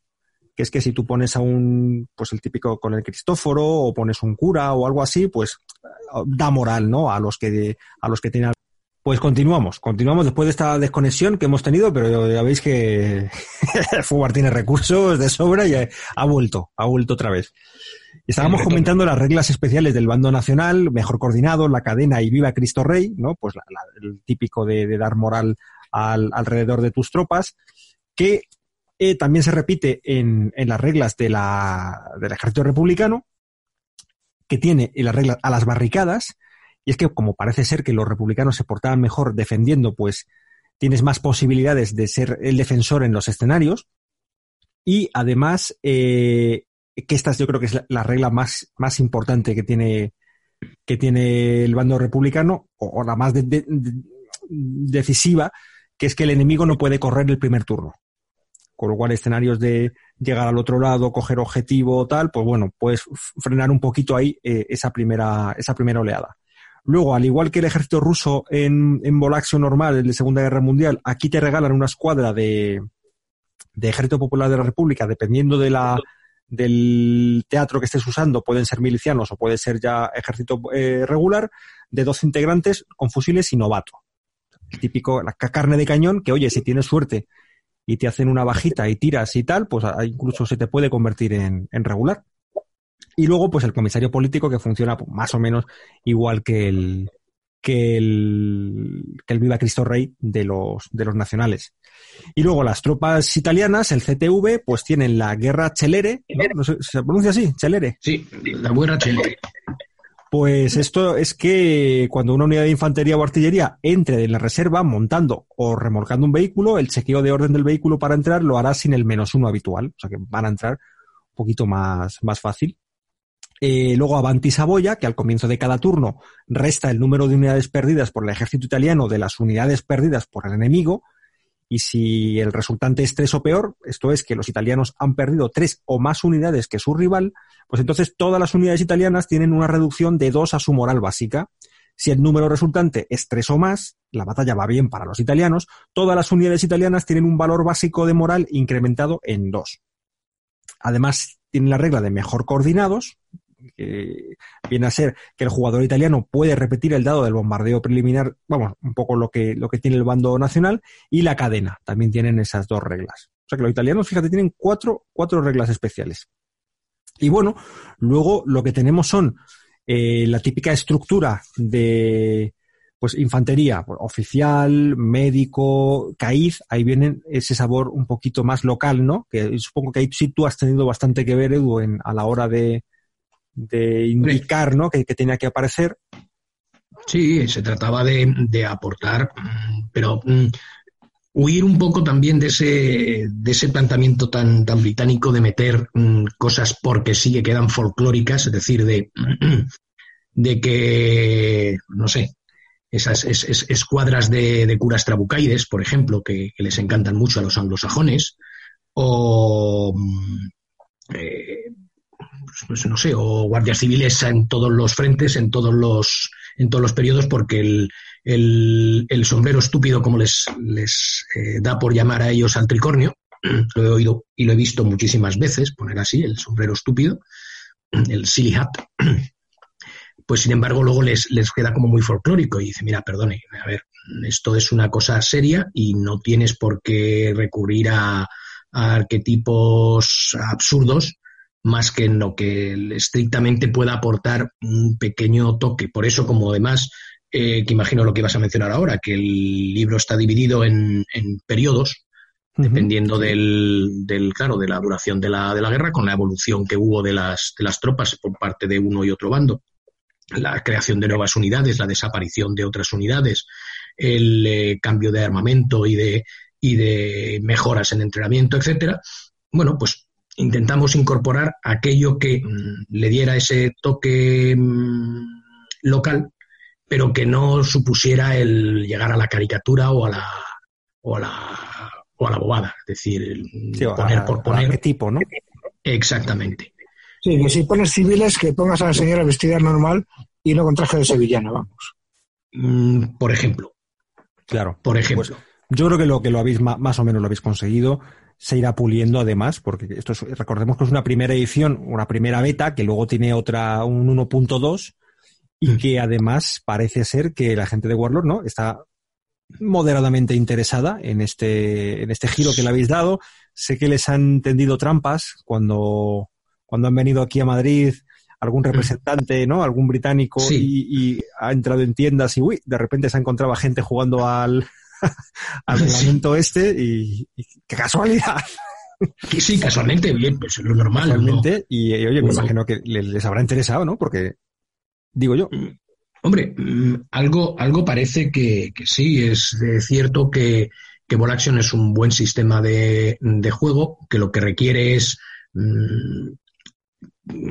que es que si tú pones a un, pues el típico con el Cristóforo o pones un cura o algo así, pues da moral, ¿no? A los que, a los que tienen. Pues continuamos, continuamos después de esta desconexión que hemos tenido, pero ya veis que Fubar tiene recursos de sobra y ha vuelto, ha vuelto otra vez. Estábamos comentando las reglas especiales del bando nacional, mejor coordinado, la cadena y viva Cristo Rey, ¿no? Pues el típico de, dar moral al, alrededor de tus tropas, que eh, también se repite en, las reglas de la, del ejército republicano, que tiene en las reglas a las barricadas, y es que como parece ser que los republicanos se portaban mejor defendiendo, pues tienes más posibilidades de ser el defensor en los escenarios, y además eh, que esta yo creo que es la, regla más, más importante que tiene, que tiene el bando republicano, o, la más decisiva, que es que el enemigo no puede correr el primer turno. Con lo cual, escenarios de llegar al otro lado, coger objetivo, tal, pues bueno, puedes frenar un poquito ahí eh, esa, primera, esa primera oleada. Luego, al igual que el ejército ruso en, en Volaxio normal, en la Segunda Guerra Mundial, aquí te regalan una escuadra de, de Ejército Popular de la República, dependiendo de la, del teatro que estés usando pueden ser milicianos o puede ser ya ejército eh, regular, de dos integrantes con fusiles y novato. típico, la carne de cañón, que oye, si tienes suerte y te hacen una bajita y tiras y tal, pues incluso se te puede convertir en, regular. Y luego, pues el comisario político que funciona pues, más o menos igual que el, que el, que el Viva Cristo Rey de los, de los nacionales. Y luego las tropas italianas, el CTV, pues tienen la guerra Celere, ¿se pronuncia así? Celere. Sí, la guerra Celere. Pues esto es que cuando una unidad de infantería o artillería entre en la reserva montando o remolcando un vehículo, el chequeo de orden del vehículo para entrar lo hará sin el menos uno habitual. O sea que van a entrar un poquito más, más fácil. Eh, luego Avanti Saboya, que al comienzo de cada turno resta el número de unidades perdidas por el ejército italiano de las unidades perdidas por el enemigo. Y si el resultante es tres o peor, esto es que los italianos han perdido tres o más unidades que su rival, pues entonces todas las unidades italianas tienen una reducción de dos a su moral básica. Si el número resultante es tres o más, la batalla va bien para los italianos, todas las unidades italianas tienen un valor básico de moral incrementado en dos. Además, tienen la regla de mejor coordinados, que viene a ser que el jugador italiano puede repetir el dado del bombardeo preliminar, vamos, un poco lo que, lo que tiene el bando nacional, y la cadena, también tienen esas dos reglas. O sea que los italianos, fíjate, tienen cuatro, cuatro reglas especiales. Y bueno, luego lo que tenemos son eh, la típica estructura de pues infantería, pues, oficial, médico, CAIZ, ahí viene ese sabor un poquito más local, ¿no? Que supongo que ahí sí tú has tenido bastante que ver, Edu, a la hora de, de indicar, ¿no? Que, que tenía que aparecer. Sí, se trataba de, de aportar, mm, pero mm, huir un poco también de ese, de ese planteamiento tan, tan británico de meter mm, cosas porque sí que quedan folclóricas, es decir, de, de que, no sé, esas escuadras de, de, curas trabucaides, por ejemplo, que, que, les encantan mucho a los anglosajones, o, eh, pues, no sé, o guardias civiles en todos los frentes, en todos los, en todos los periodos, porque el, el, el sombrero estúpido, como les, les eh, da por llamar a ellos al tricornio, lo he oído y lo he visto muchísimas veces, poner así, el sombrero estúpido, el silly hat, pues sin embargo luego les, les queda como muy folclórico y dice, mira, perdone, a ver, esto es una cosa seria y no tienes por qué recurrir a, a arquetipos absurdos más que en lo que estrictamente pueda aportar un pequeño toque. Por eso, como además eh, que imagino lo que ibas a mencionar ahora, que el libro está dividido en, en periodos, dependiendo del, del, claro, de la duración de la, de la guerra, con la evolución que hubo de las, de las tropas por parte de uno y otro bando, la creación de nuevas unidades, la desaparición de otras unidades, el eh, cambio de armamento y de, y de mejoras en entrenamiento, etcétera. Bueno, pues intentamos incorporar aquello que mm, le diera ese toque mm, local pero que no supusiera el llegar a la caricatura o a la, o a la, o a la bobada. Es decir, poner por poner. tipo, ¿no? Exactamente. Sí, que si pones civiles, que pongas a la señora vestida normal y no con traje de sevillana, vamos. Mm, por ejemplo. Claro. Por ejemplo. Pues, yo creo que lo que lo habéis más o menos lo habéis conseguido se irá puliendo además, porque esto es, recordemos que es una primera edición, una primera beta, que luego tiene otra, un 1.2, y mm. que además parece ser que la gente de Warlord no está moderadamente interesada en este en este giro que le habéis dado. Sé que les han tendido trampas cuando cuando han venido aquí a Madrid algún mm. representante, ¿no? Algún británico y, ha entrado en tiendas y uy, de repente se encontraba gente jugando al al reglamento este y, qué casualidad. Sí, casualmente, bien, pues es lo normal. Casualmente, y, oye, me imagino que les, habrá interesado, ¿no? Porque digo yo. Mm, hombre, mm, algo, algo parece que, que sí, es cierto que, que Ball Action es un buen sistema de, de juego, que lo que requiere es, mm,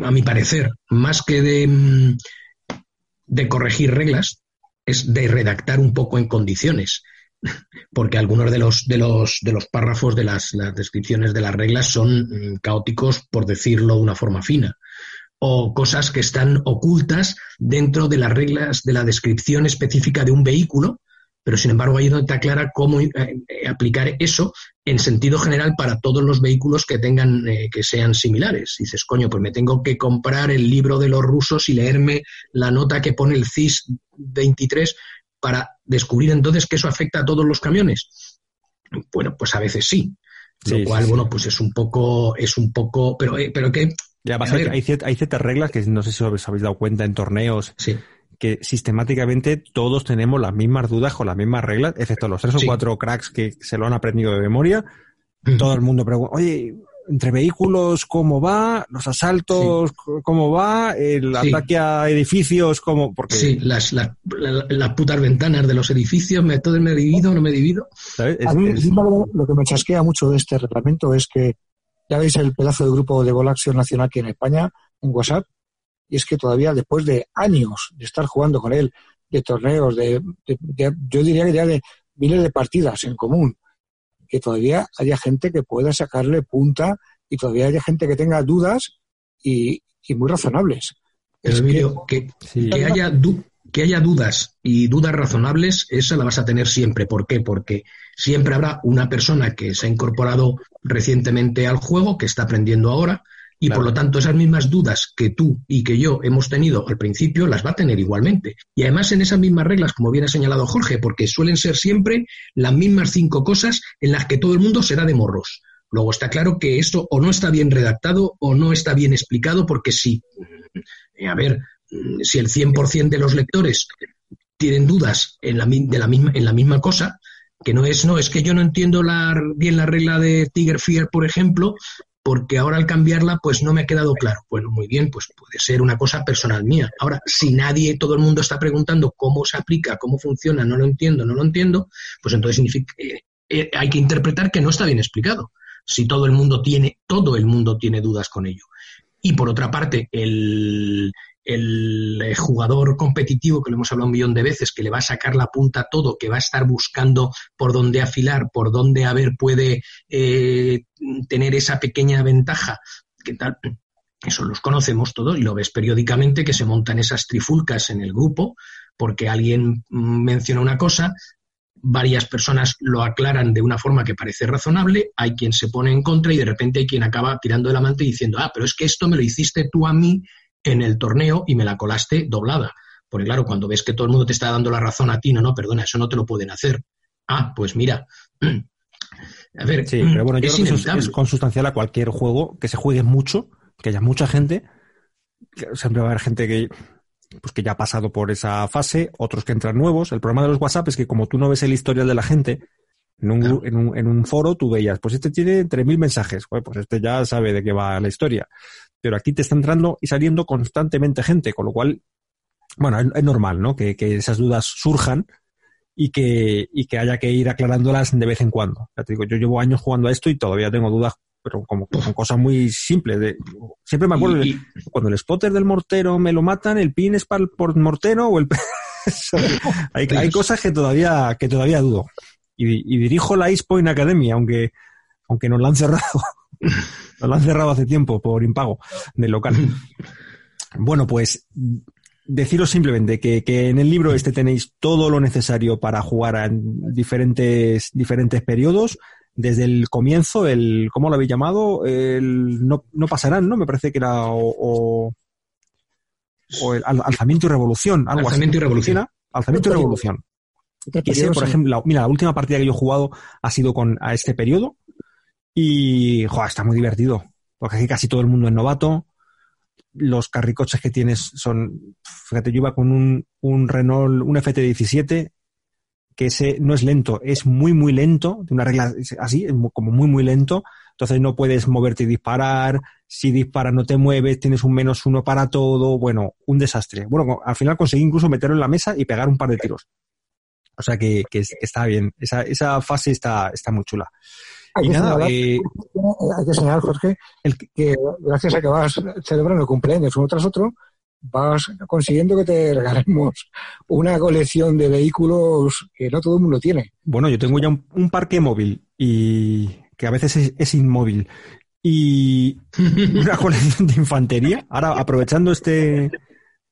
a mi parecer, más que de, de corregir reglas, es de redactar un poco en condiciones porque algunos de los, de los, de los párrafos de las, descripciones de las reglas son caóticos, por decirlo de una forma fina o cosas que están ocultas dentro de las reglas de la descripción específica de un vehículo, pero sin embargo ahí está clara cómo eh, eh, aplicar eso en sentido general para todos los vehículos que tengan eh, que sean similares. dices, coño, pues me tengo que comprar el libro de los rusos y leerme la nota que pone el CIS 23 para descubrir entonces que eso afecta a todos los camiones. Bueno, pues a veces sí. lo cual, bueno, pues es un poco, es un poco, pero, pero que ya hay, ciertas reglas que no sé si os habéis dado cuenta en torneos. Que sistemáticamente todos tenemos las mismas dudas con las mismas reglas, excepto los tres o cuatro cracks que se lo han aprendido de memoria. Todo el mundo pregunta, oye, entre vehículos, ¿cómo va? Los asaltos, ¿cómo va? El ataque a edificios, ¿cómo? Porque... Sí, las, las, las, putas ventanas de los edificios, ¿me, todo me divido no me divido? a mí, lo que me chasquea mucho de este reglamento es que ya veis el pedazo de grupo de Ball Action Nacional aquí en España, en WhatsApp, y es que todavía después de años de estar jugando con él, de torneos, de, yo diría que ya de miles de partidas en común, que todavía haya gente que pueda sacarle punta y todavía haya gente que tenga dudas y, muy razonables. Es que, que, haya que haya dudas y dudas razonables, esa la vas a tener siempre. ¿Por qué? Porque siempre habrá una persona que se ha incorporado recientemente al juego, que está aprendiendo ahora, y por lo tanto esas mismas dudas que tú y que yo hemos tenido al principio las va a tener igualmente. Y además en esas mismas reglas, como bien ha señalado Jorge, porque suelen ser siempre las mismas cinco cosas en las que todo el mundo será de morros. Luego está claro que esto o no está bien redactado o no está bien explicado, porque sí. Eh, a ver, mm, si el 100% de los lectores tienen dudas en la, de la misma, en la misma cosa, que no es, no, es que yo no entiendo la, bien la regla de Tiger Fear, por ejemplo, porque ahora al cambiarla pues no me ha quedado claro. Bueno, muy bien, pues puede ser una cosa personal mía. Ahora, si nadie, todo el mundo está preguntando cómo se aplica, cómo funciona, no lo entiendo, no lo entiendo, pues entonces significa, eh, eh, hay que interpretar que no está bien explicado. Si todo el mundo tiene, todo el mundo tiene dudas con ello. Y por otra parte, el, el eh, jugador competitivo, que lo hemos hablado un millón de veces, que le va a sacar la punta a todo, que va a estar buscando por dónde afilar, por dónde a ver puede eh, tener esa pequeña ventaja, que tal, eso los conocemos todos y lo ves periódicamente que se montan esas trifulcas en el grupo porque alguien menciona una cosa, varias personas lo aclaran de una forma que parece razonable, hay quien se pone en contra y de repente hay quien acaba tirando el amante y diciendo, ah, pero es que esto me lo hiciste tú a mí en el torneo y me la colaste doblada. Porque claro, cuando ves que todo el mundo te está dando la razón a ti, no, no, perdona, eso no te lo pueden hacer. Ah, pues mira. A ver, sí, pero bueno, yo es creo que eso es, consustancial a cualquier juego que se juegue mucho, que haya mucha gente. siempre va a haber gente que, pues que ya ha pasado por esa fase, otros que entran nuevos. El problema de los WhatsApp es que como tú no ves el historial de la gente, en un, en un, en un foro tú veías, pues este tiene 3.000 mensajes, pues este ya sabe de qué va la historia pero aquí te está entrando y saliendo constantemente gente, con lo cual, bueno, es, normal, ¿no? Que, esas dudas surjan y que, y que haya que ir aclarándolas de vez en cuando. Ya te digo, yo llevo años jugando a esto y todavía tengo dudas, pero como con cosas muy simples. De, siempre me acuerdo, cuando el spotter del mortero me lo matan, el pin es para el por mortero o el... hay, hay, cosas que todavía, que todavía dudo. Y, y dirijo la Eastpoint Academy, aunque, aunque nos la han cerrado. Lo han cerrado hace tiempo por impago del local. Bueno, pues deciros simplemente que, en el libro este tenéis todo lo necesario para jugar en diferentes, diferentes periodos. Desde el comienzo, el, ¿cómo lo habéis llamado? El no, no pasarán, ¿no? Me parece que era o, o, el alzamiento y revolución. Algo alzamiento y revolución. Alzamiento y revolución. por ejemplo, mira, la última partida que yo he jugado ha sido con a este periodo, y, joder, está muy divertido. Porque aquí casi todo el mundo es novato. Los carricoches que tienes son. Fíjate, yo iba con un, un Renault, un FT17, que ese no es lento, es muy, muy lento, de una regla así, como muy, muy lento. Entonces no puedes moverte y disparar. Si disparas no te mueves, tienes un menos uno para todo. Bueno, un desastre. Bueno, al final conseguí incluso meterlo en la mesa y pegar un par de tiros. O sea que, que, está bien. Esa, esa fase está, está muy chula. Hay, que, señalar, eh, hay que señalar, Jorge, el, que gracias a que vas celebrando cumpleaños uno tras otro, vas consiguiendo que te regalemos una colección de vehículos que no todo el mundo tiene. Bueno, yo tengo ya un, parque móvil y que a veces es, inmóvil y una colección de infantería. Ahora, aprovechando este,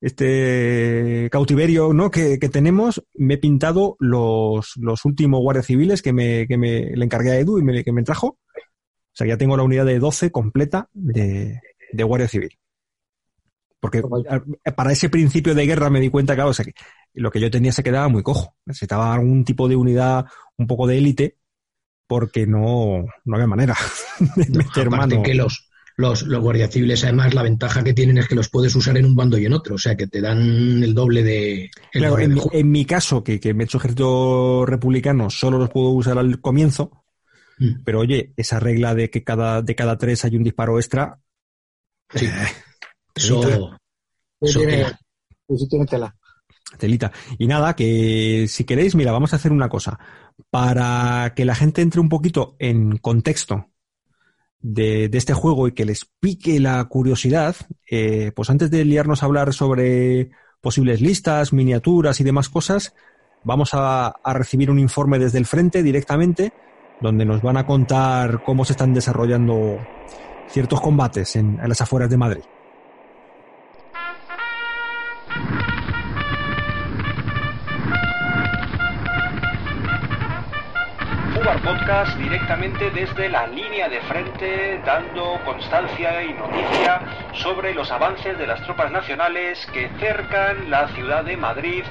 este cautiverio ¿no? que, tenemos, me he pintado los, los últimos guardias civiles que me, que me le encargué a Edu y me, que me trajo. O sea, ya tengo la unidad de 12 completa de, de guardia civil. Porque para ese principio de guerra me di cuenta que, o sea, que lo que yo tenía se quedaba muy cojo. Necesitaba algún tipo de unidad un poco de élite porque no, no había manera de meter mano. que los, los, los guardias civiles, además, la ventaja que tienen es que los puedes usar en un bando y en otro, o sea, que te dan el doble de... claro, en, mi, caso, que, me he hecho ejército republicano, solo los puedo usar al comienzo, mm. pero oye, esa regla de que cada, de cada tres hay un disparo extra... Sí. Eh, eso, tiene tela. Telita. Y nada, que si queréis, mira, vamos a hacer una cosa. Para que la gente entre un poquito en contexto de, este juego y que les pique la curiosidad, eh, pues antes de liarnos a hablar sobre posibles listas, miniaturas y demás cosas, vamos a, recibir un informe desde el frente directamente, donde nos van a contar cómo se están desarrollando ciertos combates en las afueras de Madrid. Podcast directamente desde la línea de frente, dando constancia y noticia sobre los avances de las tropas nacionales que cercan la ciudad de Madrid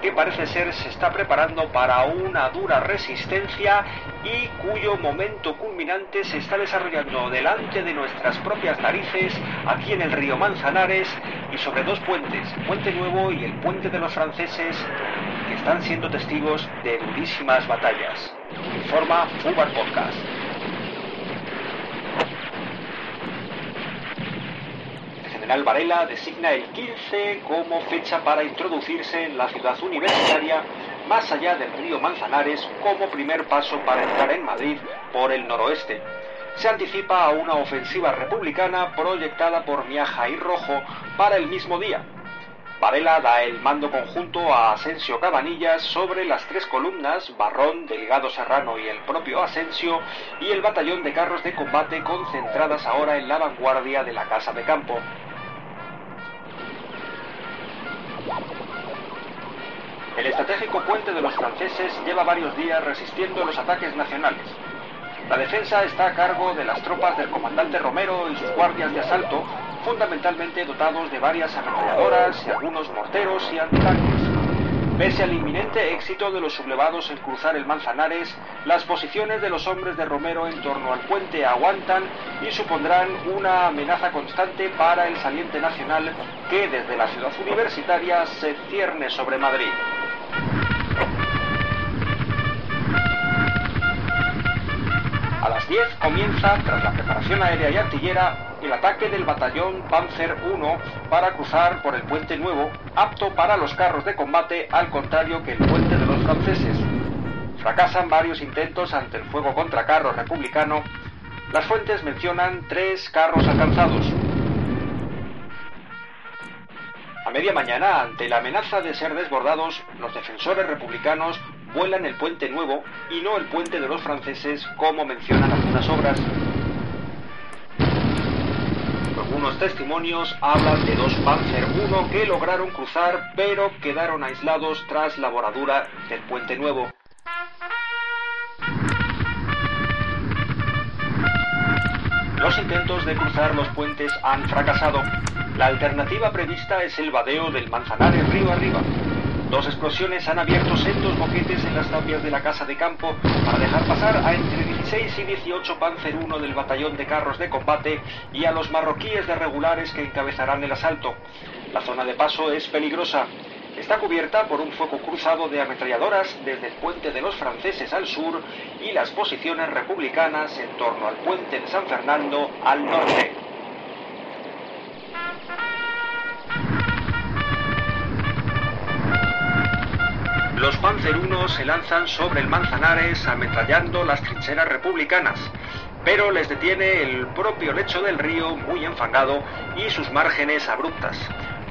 que parece ser se está preparando para una dura resistencia y cuyo momento culminante se está desarrollando delante de nuestras propias narices, aquí en el río Manzanares y sobre dos puentes, el Puente Nuevo y el Puente de los Franceses, que están siendo testigos de durísimas batallas. Informa Fubar Podcast. General Varela designa el 15 como fecha para introducirse en la ciudad universitaria más allá del río Manzanares como primer paso para entrar en Madrid por el noroeste. Se anticipa a una ofensiva republicana proyectada por Miaja y Rojo para el mismo día, Varela da el mando conjunto a Asensio Cabanillas sobre las tres columnas, Barrón, Delgado Serrano y el propio Asensio, y el batallón de carros de combate concentradas ahora en la vanguardia de la casa de campo. El estratégico puente de los franceses lleva varios días resistiendo los ataques nacionales. La defensa está a cargo de las tropas del comandante Romero y sus guardias de asalto, fundamentalmente dotados de varias ametralladoras y algunos morteros y antitanques. Pese al inminente éxito de los sublevados en cruzar el Manzanares, las posiciones de los hombres de Romero en torno al puente aguantan y supondrán una amenaza constante para el saliente nacional que desde la ciudad universitaria se cierne sobre Madrid. A las 10 comienza, tras la preparación aérea y artillera, el ataque del batallón Panzer I para cruzar por el puente nuevo, apto para los carros de combate, al contrario que el puente de los franceses. Fracasan varios intentos ante el fuego contra carros republicano. Las fuentes mencionan tres carros alcanzados. A media mañana, ante la amenaza de ser desbordados, los defensores republicanos vuelan el puente nuevo y no el puente de los franceses, como mencionan algunas obras. Algunos testimonios hablan de dos Panzer I que lograron cruzar pero quedaron aislados tras la boradura del puente nuevo. Los intentos de cruzar los puentes han fracasado. La alternativa prevista es el vadeo del Manzanares río arriba, Dos explosiones han abierto sendos boquetes en las tapias de la casa de campo para dejar pasar a entre 16 y 18 Panzer I del batallón de carros de combate y a los marroquíes de regulares que encabezarán el asalto. La zona de paso es peligrosa. Está cubierta por un fuego cruzado de ametralladoras desde el puente de los franceses al sur y las posiciones republicanas en torno al puente de San Fernando al norte. Los Panzer I se lanzan sobre el Manzanares ametrallando las trincheras republicanas, pero les detiene el propio lecho del río muy enfangado y sus márgenes abruptas.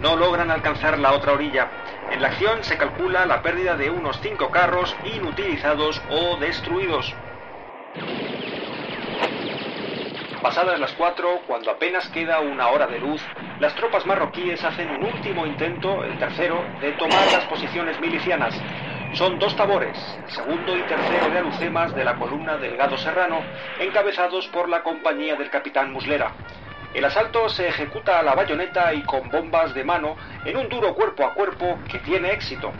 No logran alcanzar la otra orilla. En la acción se calcula la pérdida de unos cinco carros inutilizados o destruidos. Pasadas las cuatro, cuando apenas queda una hora de luz, las tropas marroquíes hacen un último intento, el tercero, de tomar las posiciones milicianas. Son dos tabores, segundo y tercero de alucemas de la columna Delgado Serrano, encabezados por la compañía del capitán Muslera. El asalto se ejecuta a la bayoneta y con bombas de mano en un duro cuerpo a cuerpo que tiene éxito.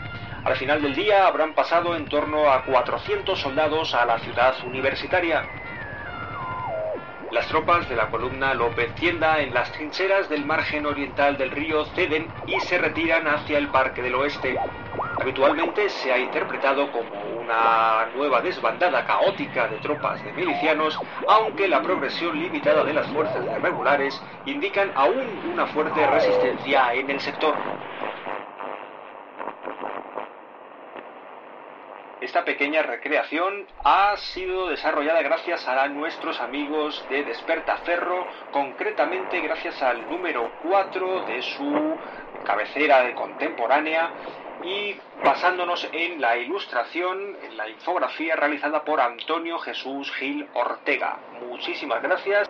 Al final del día habrán pasado en torno a 400 soldados a la ciudad universitaria. Las tropas de la columna López Tienda en las trincheras del margen oriental del río ceden y se retiran hacia el Parque del Oeste. Habitualmente se ha interpretado como una nueva desbandada caótica de tropas de milicianos, aunque la progresión limitada de las fuerzas irregulares indican aún una fuerte resistencia en el sector. Esta pequeña recreación ha sido desarrollada gracias a nuestros amigos de Despertaferro, concretamente gracias al número 4 de su cabecera de contemporánea y basándonos en la ilustración, en la infografía realizada por Antonio Jesús Gil Ortega. Muchísimas gracias.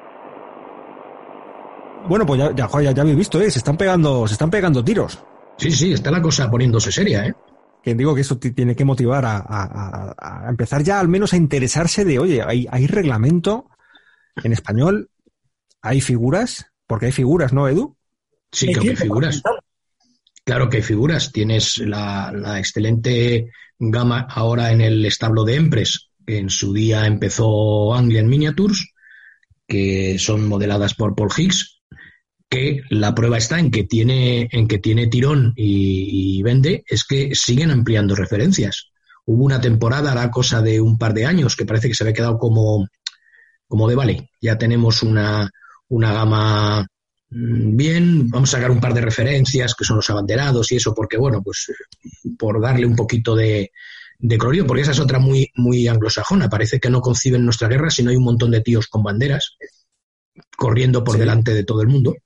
Bueno, pues ya, ya, ya, habéis visto, ¿eh? se están pegando, se están pegando tiros. Sí, sí, está la cosa poniéndose seria, ¿eh? Que digo que eso tiene que motivar a, empezar ya al menos a interesarse de, oye, hay, hay reglamento en español, hay figuras, porque hay figuras, ¿no, Edu? Sí, que hay figuras. Claro que hay figuras. Tienes la, la, excelente gama ahora en el establo de Empress, que en su día empezó Anglian Miniatures, que son modeladas por Paul Higgs, que la prueba está en que tiene, en que tiene tirón y, vende, es que siguen ampliando referencias. Hubo una temporada, hará cosa de un par de años, que parece que se había quedado como, como de vale. Ya tenemos una, una gama mm, bien, vamos a sacar un par de referencias que son los abanderados y eso, porque bueno, pues por darle un poquito de, de colorido, porque esa es otra muy, muy anglosajona. Parece que no conciben nuestra guerra si no hay un montón de tíos con banderas corriendo por delante de todo el mundo.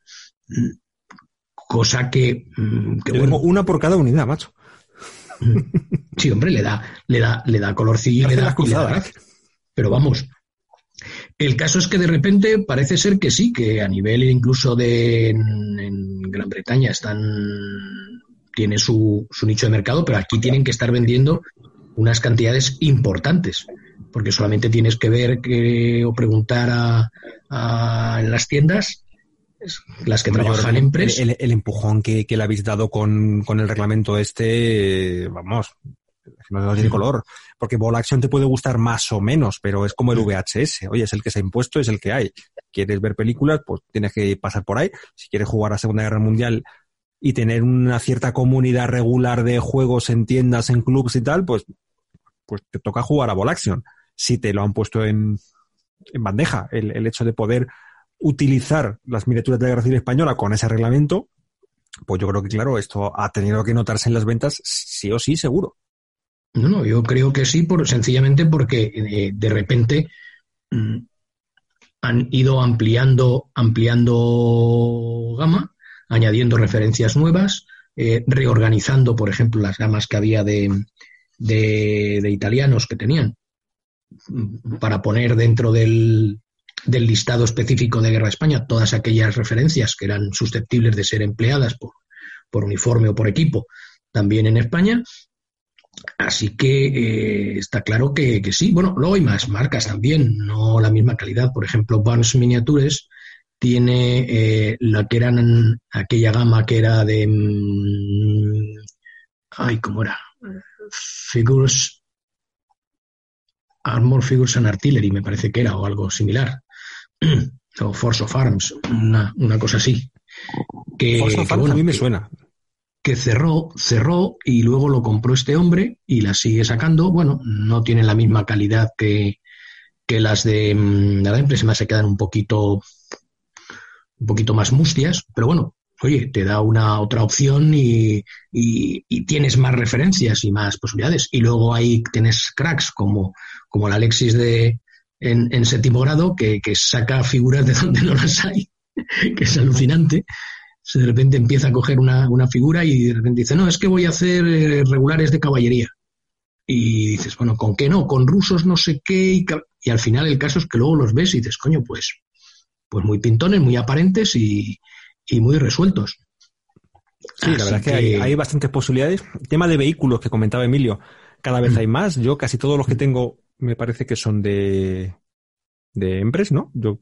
Cosa que. Mm, bueno, una por cada unidad, macho. Mm. Sí, hombre, le da, le da, le da colorcillo y le da, ¿eh? Pero vamos. El caso es que de repente parece ser que sí, que a nivel incluso de en, Gran Bretaña están tiene su, su nicho de mercado, pero aquí tienen que estar vendiendo unas cantidades importantes, porque solamente tienes que ver que, o preguntar a, en las tiendas las que trabajan en pres. El, empujón que, le habéis dado con, el reglamento este, vamos, no tiene color. Porque Ball Action te puede gustar más o menos, pero es como el VHS. Oye, es el que se ha impuesto, es el que hay. ¿Quieres ver películas? Pues tienes que pasar por ahí. Si quieres jugar a Segunda Guerra Mundial y tener una cierta comunidad regular de juegos en tiendas, en clubs y tal, pues, pues te toca jugar a Ball Action. Si te lo han puesto en, en bandeja, el, el hecho de poder utilizar las miniaturas de la Guerra Española con ese reglamento, pues yo creo que, claro, esto ha tenido que notarse en las ventas sí o sí, seguro. No, no, yo creo que sí, por, sencillamente porque eh, de repente mm, han ido ampliando, ampliando gama, añadiendo referencias nuevas, eh, reorganizando, por ejemplo, las gamas que había de, de italianos que tenían mm, para poner dentro del, del listado específico de Guerra España todas aquellas referencias que eran susceptibles de ser empleadas por, por uniforme o por equipo también en España. Así que eh, está claro que, sí. Bueno, luego hay más marcas también, no la misma calidad. Por ejemplo, Barnes Miniatures tiene eh, la que eran aquella gama que era de. Mm, ay, ¿cómo era? Figures. Armor Figures and Artillery, me parece que era, o algo similar. o Force of Arms, una, cosa así. Que, Force of Arms a mí me suena. Que cerró, cerró y luego lo compró este hombre y la sigue sacando. Bueno, no tienen la misma calidad que, que las de mm, la empresa, se quedan un poquito, un poquito más mustias, pero bueno, oye, te da una otra opción y, y, tienes más referencias y más posibilidades. Y luego ahí tienes cracks como, como la Alexis de, en, séptimo grado que, saca figuras de donde no las hay, que es alucinante. De repente empieza a coger una, figura y de repente dice, no, es que voy a hacer eh, regulares de caballería. Y dices, bueno, ¿con qué no? Con rusos no sé qué. Y, al final el caso es que luego los ves y dices, coño, pues, pues muy pintones, muy aparentes y, muy resueltos. Sí, la verdad es que, Hay, hay, bastantes posibilidades. El tema de vehículos que comentaba Emilio, cada vez hay más. Yo casi todos los que tengo me parece que son de, de Empress, ¿no? Yo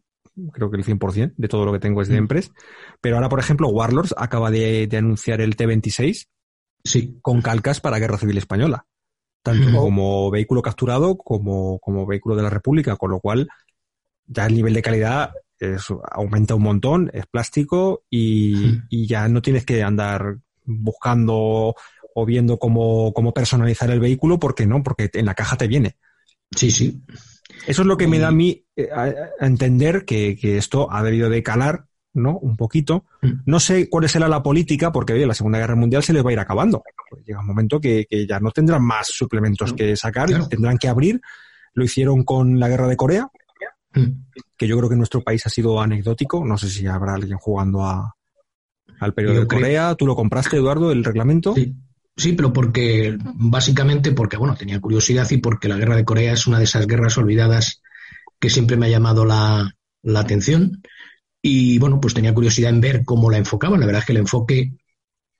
creo que el 100% de todo lo que tengo es de mm. Empress. Pero ahora, por ejemplo, Warlords acaba de, anunciar el T-26 sí. con calcas para Guerra Civil Española. Tanto mm. como vehículo capturado como, como vehículo de la República, con lo cual ya el nivel de calidad aumenta un montón, es plástico y, mm. y ya no tienes que andar buscando o viendo cómo, cómo personalizar el vehículo, porque no, porque en la caja te viene. Sí, sí. Eso es lo que me da a mí eh, a, entender que, esto ha debido de calar ¿no? Un poquito. Mm. No sé cuál será la política, porque oye, la Segunda Guerra Mundial se les va a ir acabando. Pues llega un momento que, ya no tendrán más suplementos que sacar, tendrán que abrir. Lo hicieron con la Guerra de Corea, mm. que yo creo que en nuestro país ha sido anecdótico. No sé si habrá alguien jugando a, al periodo de Corea. ¿Tú lo compraste, Eduardo, el reglamento? Sí. Sí, pero porque, básicamente porque, bueno, tenía curiosidad y porque la guerra de Corea es una de esas guerras olvidadas que siempre me ha llamado la, la atención. Y bueno, pues tenía curiosidad en ver cómo la enfocaban. La verdad es que el enfoque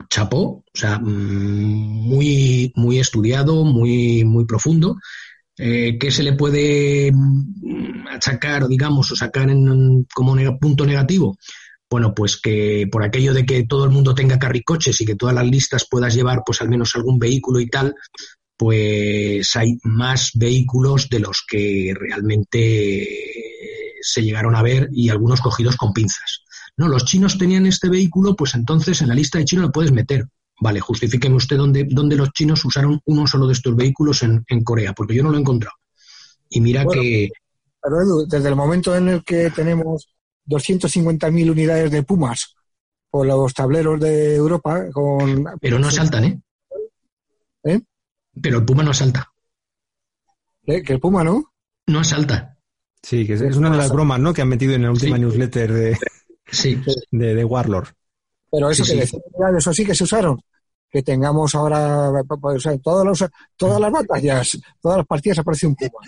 chapó, o sea, mm, muy, muy estudiado, muy, muy profundo. Eh, ¿Qué se le puede mm, achacar, digamos, o sacar en, como punto negativo? Bueno, pues que por aquello de que todo el mundo tenga carricoches y que todas las listas puedas llevar pues al menos algún vehículo y tal, pues hay más vehículos de los que realmente se llegaron a ver y algunos cogidos con pinzas. No, los chinos tenían este vehículo, pues entonces en la lista de chinos lo puedes meter. Vale, justifíqueme usted dónde, dónde los chinos usaron uno solo de estos vehículos en, Corea, porque yo no lo he encontrado. Y mira que... Pero desde el momento en el que tenemos 250.000 unidades de Pumas por los tableros de Europa, con... Pero no saltan, ¿eh? ¿Eh? Pero el Puma no salta. ¿Eh? ¿Que el Puma no? No asalta. Sí, que es, una de las bromas, ¿no? Que han metido en la última newsletter de, sí. de, de, Warlord. Pero eso que eso sí que se usaron. Que tengamos ahora, pues, todas, las, todas las batallas, todas las partidas aparece un Puma.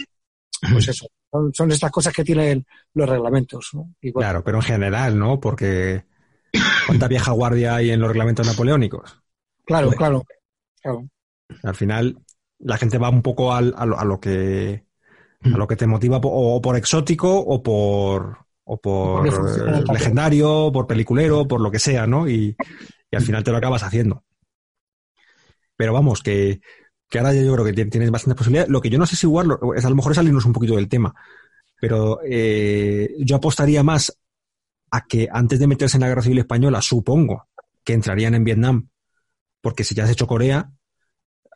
Pues eso, son, estas cosas que tienen los reglamentos. Claro, pero en general, ¿no? Porque ¿cuánta vieja guardia hay en los reglamentos napoleónicos? Claro, claro, claro. Al final, la gente va un poco al, a, lo, que a lo que te motiva o por exótico o por o por legendario, por peliculero, por lo que sea, ¿no? Y, al final te lo acabas haciendo. Pero vamos, que, que ahora yo creo que tienes bastantes posibilidades. Lo que yo no sé si igual es a lo mejor es salirnos un poquito del tema, pero eh, yo apostaría más a que antes de meterse en la guerra civil española, supongo que entrarían en Vietnam, porque si ya has hecho Corea,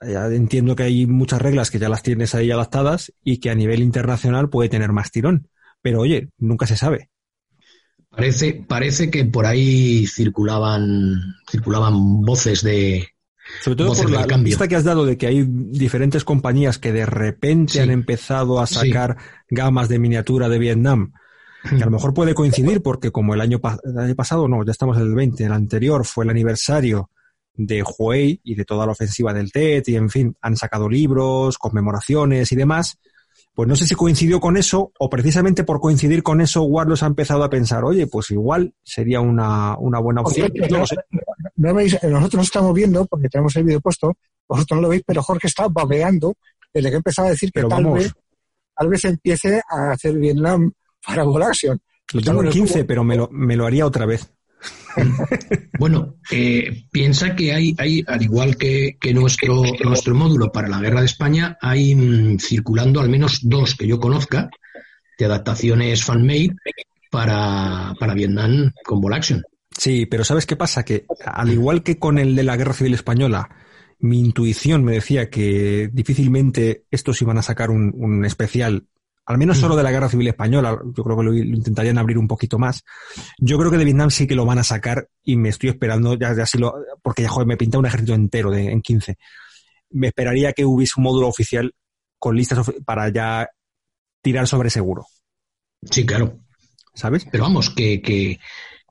entiendo que hay muchas reglas que ya las tienes ahí adaptadas y que a nivel internacional puede tener más tirón. Pero oye, nunca se sabe. Parece, parece que por ahí circulaban, circulaban voces de. Sobre todo por la lista que has dado de que hay diferentes compañías que de repente han empezado a sacar gamas de miniatura de Vietnam. Que a lo mejor puede coincidir porque como el año, el año pasado, no, ya estamos en el 20, el anterior fue el aniversario de Huey y de toda la ofensiva del TET y en fin, han sacado libros, conmemoraciones y demás. Pues no sé si coincidió con eso o precisamente por coincidir con eso Warlos ha empezado a pensar, oye, pues igual sería una, buena opción. no, veis, nosotros estamos viendo, porque tenemos el vídeo puesto, vosotros no lo veis, pero Jorge está babeando desde que empezaba a decir que tal vez, tal vez empiece a hacer Vietnam para Action. Lo tengo en 15, pero me lo, me lo haría otra vez. Bueno, eh, piensa que hay, hay al igual que, nuestro, nuestro módulo para la guerra de España, hay mm, circulando al menos dos que yo conozca de adaptaciones fan-made para, para Vietnam con Ball Action. Sí, pero ¿sabes qué pasa? Que al igual que con el de la Guerra Civil Española, mi intuición me decía que difícilmente estos iban a sacar un, un especial al menos solo mm. de la Guerra Civil Española, yo creo que lo, intentarían abrir un poquito más. Yo creo que de Vietnam sí que lo van a sacar y me estoy esperando, ya, ya lo, porque ya joder, me pinta un ejército entero de, en 15. Me esperaría que hubiese un módulo oficial con listas para ya tirar sobre seguro. Sí, claro. ¿Sabes? Pero vamos, que, que,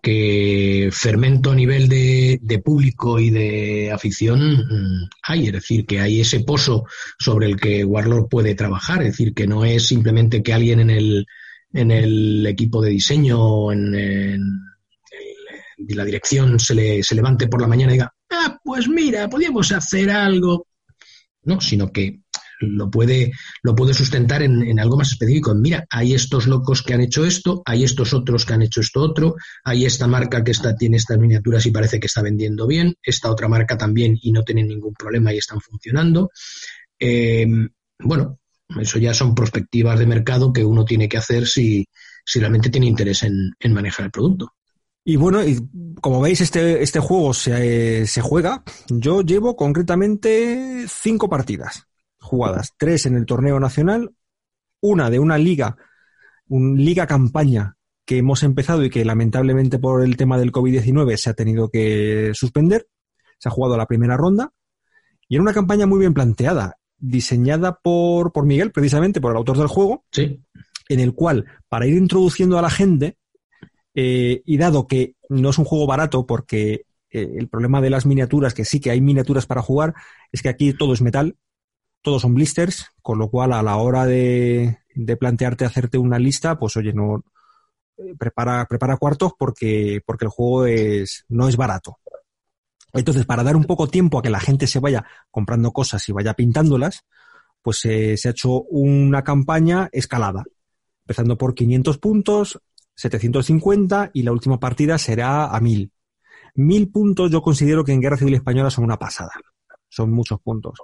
que fermento a nivel de, público y de afición mm, hay, es decir, que hay ese pozo sobre el que Warlord puede trabajar, es decir, que no es simplemente que alguien en el, en el equipo de diseño o en, en, la dirección se, le, se levante por la mañana y diga, ah, pues mira, podríamos hacer algo. No, sino que lo puede, lo puede sustentar en, algo más específico. Mira, hay estos locos que han hecho esto, hay estos otros que han hecho esto otro, hay esta marca que está, tiene estas miniaturas y parece que está vendiendo bien, esta otra marca también y no tienen ningún problema y están funcionando. Em, bueno, eso ya son perspectivas de mercado que uno tiene que hacer si, si realmente tiene interés en, manejar el producto. Y bueno, y como veis, este, este juego se, se, juega. Yo llevo concretamente cinco partidas jugadas, tres en el torneo nacional, una de una liga, un liga campaña que hemos empezado y que lamentablemente por el tema del COVID-19 se ha tenido que suspender. Se ha jugado la primera ronda y era una campaña muy bien planteada, diseñada por, por Miguel, precisamente por el autor del juego, Sí. en el cual, para ir introduciendo a la gente, eh, y dado que no es un juego barato, porque eh, el problema de las miniaturas, que sí que hay miniaturas para jugar, es que aquí todo es metal, todos son blisters, con lo cual a la hora de, plantearte hacerte una lista, pues oye, no eh, prepara, prepara cuartos porque, porque el juego es, no es barato. Entonces, para dar un poco tiempo a que la gente se vaya comprando cosas y vaya pintándolas, pues eh, se ha hecho una campaña escalada, empezando por 500 puntos, 750 y la última partida será a 1000. 1000 puntos yo considero que en Guerra Civil Española son una pasada. Son muchos puntos.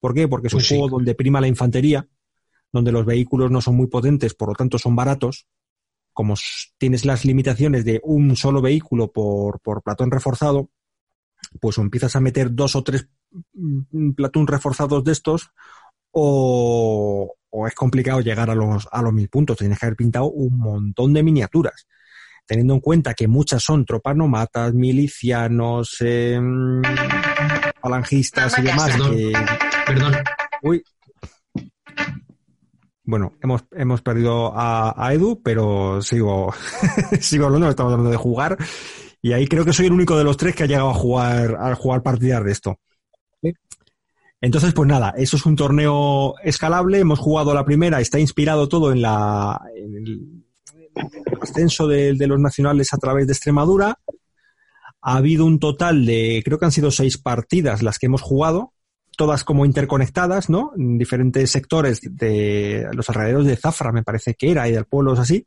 ¿Por qué? Porque es un Pues sí. juego donde prima la infantería, donde los vehículos no son muy potentes, por lo tanto son baratos. Como tienes las limitaciones de un solo vehículo por, por platón reforzado, pues o empiezas a meter dos o tres mm, platón reforzados de estos, o, o es complicado llegar a los, a los mil puntos. Tienes que haber pintado un montón de miniaturas. Teniendo en cuenta que muchas son tropas nomatas, milicianos, em, falangistas y demás. Perdón. que- Perdón. Uy. Bueno, hemos, hemos perdido a, Edu, pero sigo, sigo hablando, estamos hablando de jugar. Y ahí creo que soy el único de los tres que ha llegado a jugar, a jugar partidas de esto. Entonces, pues nada, eso es un torneo escalable. Hemos jugado la primera, está inspirado todo en la el, en el ascenso de los nacionales a través de Extremadura. Ha habido un total de, creo que han sido seis partidas las que hemos jugado, todas como interconectadas, ¿no? En diferentes sectores de los alrededores de Zafra, me parece que era, y del pueblo es así.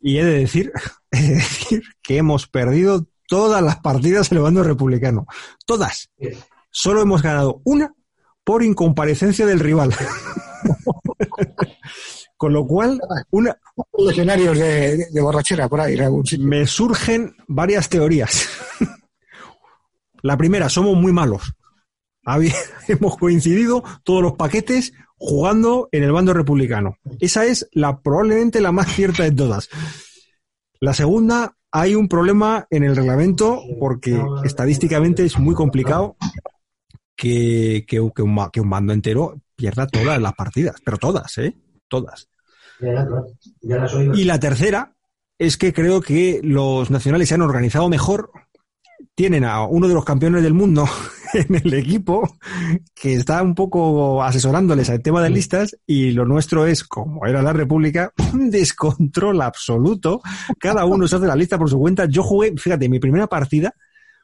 Y he de decir, he de decir que hemos perdido todas las partidas en el bando republicano. Todas. Solo hemos ganado una por incomparecencia del rival. Con lo cual, una, Legionarios de, de- borrachera por ahí, en algún sitio. me surgen varias teorías. La primera, somos muy malos. Hemos coincidido todos los paquetes jugando en el bando republicano. Esa es la probablemente la más cierta de todas. La segunda, hay un problema en el reglamento porque estadísticamente es muy complicado que, que, un, que un bando entero pierda todas las partidas, pero todas, ¿eh? Todas. Y la tercera es que creo que los nacionales se han organizado mejor. Tienen a uno de los campeones del mundo en el equipo que está un poco asesorándoles al tema de listas y lo nuestro es, como era la República, un descontrol absoluto. Cada uno se hace la lista por su cuenta. Yo jugué, fíjate, mi primera partida,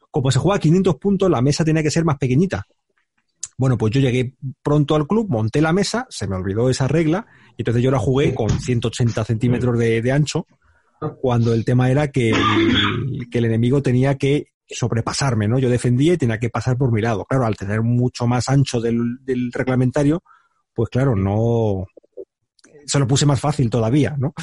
como se juega a 500 puntos, la mesa tenía que ser más pequeñita. Bueno, pues yo llegué pronto al club, monté la mesa, se me olvidó esa regla, y entonces yo la jugué con 180 centímetros de, de ancho, cuando el tema era que el, que el enemigo tenía que sobrepasarme, ¿no? Yo defendía y tenía que pasar por mi lado. Claro, al tener mucho más ancho del, del reglamentario, pues claro, no... Se lo puse más fácil todavía, ¿no?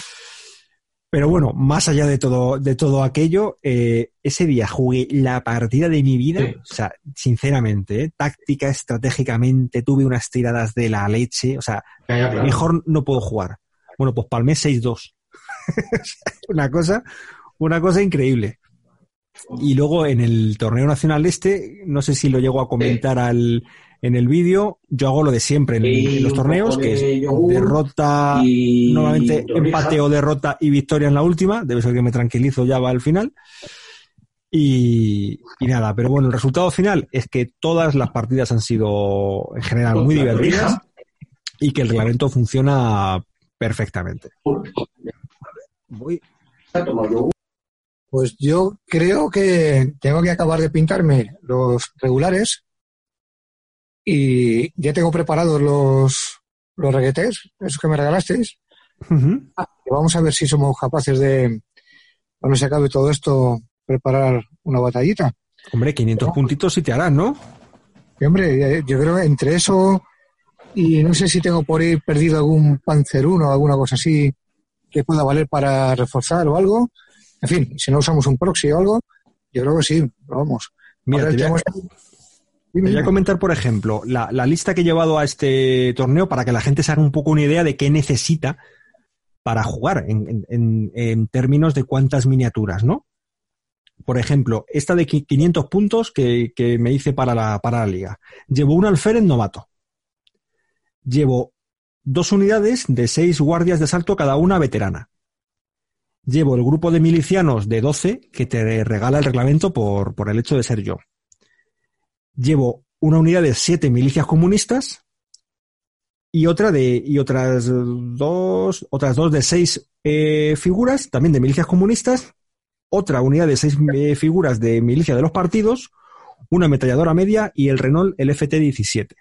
Pero bueno, más allá de todo, de todo aquello, eh, ese día jugué la partida de mi vida. Sí. O sea, sinceramente, ¿eh? táctica, estratégicamente, tuve unas tiradas de la leche. O sea, mejor no puedo jugar. Bueno, pues palmé 6-2. una cosa, una cosa increíble. Y luego en el torneo nacional este, no sé si lo llego a comentar al, en el vídeo, yo hago lo de siempre en, los torneos, que es derrota, normalmente empate o derrota y victoria en la última. Debe ser que me tranquilizo ya va al final. Y, y nada, pero bueno, el resultado final es que todas las partidas han sido en general muy divertidas y que el reglamento funciona perfectamente. Voy. Pues yo creo que tengo que acabar de pintarme los regulares y ya tengo preparados los, los reguetés, esos que me regalasteis. Vamos a ver si somos capaces de, cuando se acabe todo esto, preparar una batallita. Hombre, 500 puntitos sí te harán, ¿no? Y hombre, yo creo que entre eso y no sé si tengo por ahí perdido algún Panzer 1 o alguna cosa así que pueda valer para reforzar o algo. En fin, si no usamos un proxy o algo, yo creo que sí, vamos. Mira, te voy, a, te voy comentar, por ejemplo, la, la lista que he llevado a este torneo para que la gente se haga un poco una idea de qué necesita para jugar en, términos de cuántas miniaturas, ¿no? Por ejemplo, esta de 500 puntos que, me hice para la, para la liga. Llevo un alférez novato. Llevo dos unidades de seis guardias de asalto, cada una veterana. Llevo el grupo de milicianos de 12 que te regala el reglamento por, el hecho de ser yo. Llevo una unidad de siete milicias comunistas y otra de y otras dos otras dos de seis eh, figuras también de milicias comunistas otra unidad de seis eh, figuras de milicia de los partidos una ametralladora media y el Renault el FT-17 o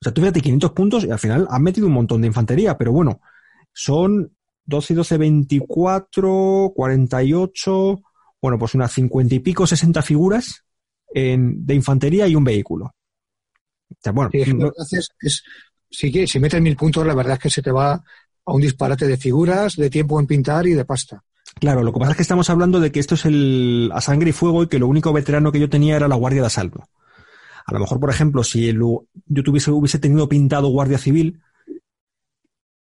sea tú fíjate 500 puntos y al final han metido un montón de infantería pero bueno son 12 y 12 24 48 bueno pues unas 50 y pico 60 figuras en, de infantería y un vehículo o sea, bueno, es, si, si metes mil puntos, la verdad es que se te va a un disparate de figuras, de tiempo en pintar y de pasta. Claro, lo que pasa es que estamos hablando de que esto es el a sangre y fuego y que lo único veterano que yo tenía era la guardia de asalto. A lo mejor, por ejemplo, si yo tuviese, hubiese tenido pintado guardia civil,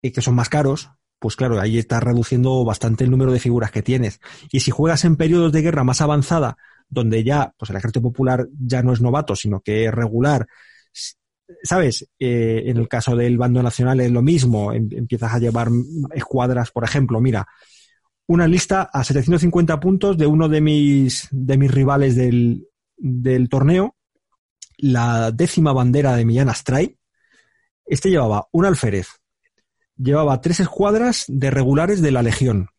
y que son más caros, pues claro, ahí estás reduciendo bastante el número de figuras que tienes. Y si juegas en periodos de guerra más avanzada, donde ya, pues el ejército popular ya no es novato, sino que es regular, ¿sabes? Eh, en el caso del bando nacional es lo mismo, em, empiezas a llevar escuadras, por ejemplo, mira, una lista a 750 puntos de uno de mis, de mis rivales del, del torneo, la décima bandera de Millán Astray. Este llevaba un alférez, llevaba tres escuadras de regulares de la Legión,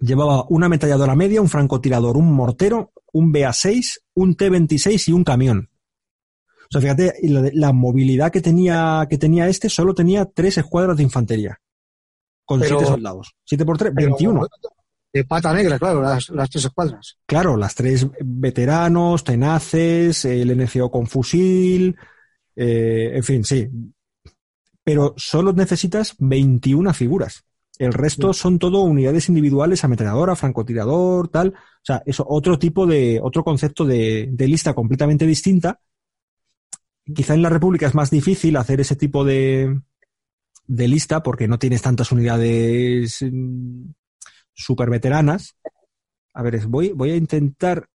llevaba una ametralladora media, un francotirador, un mortero, un BA-6, un T-26 y un camión. O sea, fíjate, la, movilidad que tenía, que tenía este solo tenía tres escuadras de infantería. Con siete soldados. Siete por tres, 21. De pata negra, claro, las, tres escuadras. Claro, las tres veteranos, tenaces, el NCO con fusil, eh, en fin, sí. Pero solo necesitas 21 figuras. El resto son todo unidades individuales, ametralladora, francotirador, tal. O sea, eso, otro tipo de, otro concepto de, de lista completamente distinta Quizá en la República es más difícil hacer ese tipo de, de lista porque no tienes tantas unidades mm, super veteranas. A ver, voy, voy a intentar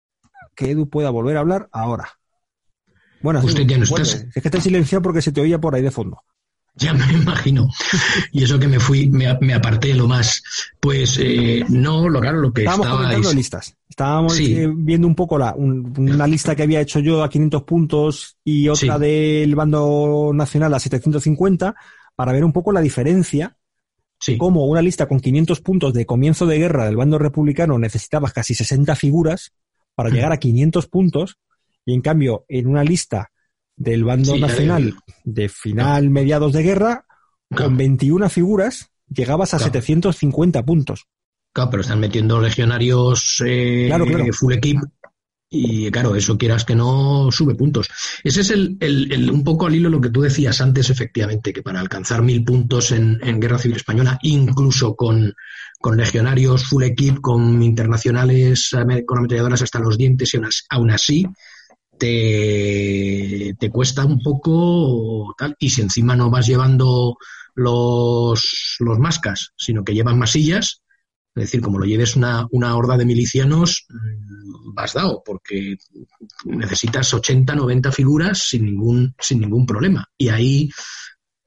que Edu pueda volver a hablar ahora. Bueno, usted ya no estás. Es que está silenciado porque se te oía por ahí de fondo. Ya me imagino. Y eso que me fui, me, me aparté lo más. Pues eh, no, lo claro, lo que Estábamos comentando listas. Estábamos eh, viendo un poco la, una lista que había hecho yo a 500 puntos y otra del bando nacional a 750 para ver un poco la diferencia. Sí. Como una lista con 500 puntos de comienzo de guerra del bando republicano necesitaba casi 60 figuras para mm. llegar a 500 puntos y en cambio en una lista del bando nacional de final, mediados de guerra, con 21 figuras, llegabas a 750 puntos. Claro, pero están metiendo legionarios eh, full equip y claro, eso quieras que no sube puntos. Ese es el, el, un poco al hilo lo que tú decías antes, efectivamente, que para alcanzar mil puntos en, en Guerra Civil Española, incluso con, con legionarios full equip, con internacionales, con ametralladoras hasta los dientes, y aún así, te, cuesta un poco tal. Y si encima no vas llevando los, los mascas, sino que llevan masillas, es decir, como lo lleves una, una horda de milicianos, mm, vas dado, porque necesitas 80, 90 figuras sin ningún, sin ningún problema. Y ahí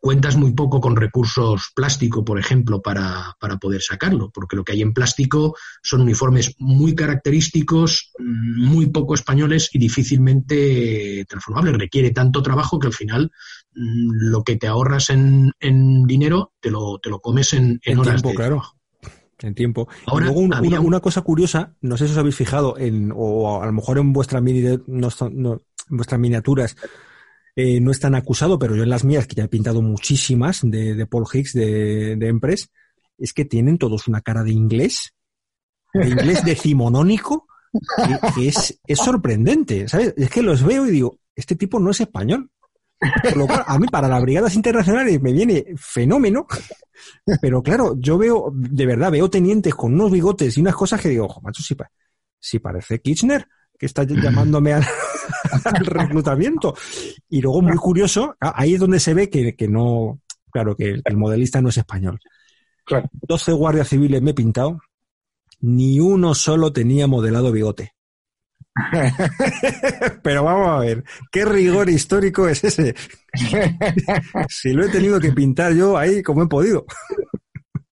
cuentas muy poco con recursos plástico, por ejemplo, para, para, poder sacarlo, porque lo que hay en plástico son uniformes muy característicos, muy poco españoles y difícilmente transformables. Requiere tanto trabajo que al final mm, lo que te ahorras en, en dinero te lo, te lo comes en, en, horas tiempo, claro. En tiempo. Ahora, luego una, una, cosa curiosa, no sé si os habéis fijado, en, o a lo mejor en vuestra mini, no, no, en vuestras miniaturas, eh, no es tan acusado, pero yo en las mías, que ya he pintado muchísimas de, Paul Hicks, de, de Empress, es que tienen todos una cara de inglés, de inglés decimonónico, que, es, es sorprendente, ¿sabes? Es que los veo y digo, este tipo no es español. a mí para las brigadas internacionales me viene fenómeno, pero claro, yo veo, de verdad, veo tenientes con unos bigotes y unas cosas que digo, ojo, macho, si, si parece Kirchner, que está llamándome al, reclutamiento. Y luego, muy curioso, ahí es donde se ve que, no, claro, que el modelista no es español. 12 guardias civiles me he pintado, ni uno solo tenía modelado bigote. Pero vamos a ver, ¿qué rigor histórico es ese? si lo he tenido que pintar yo ahí como he podido.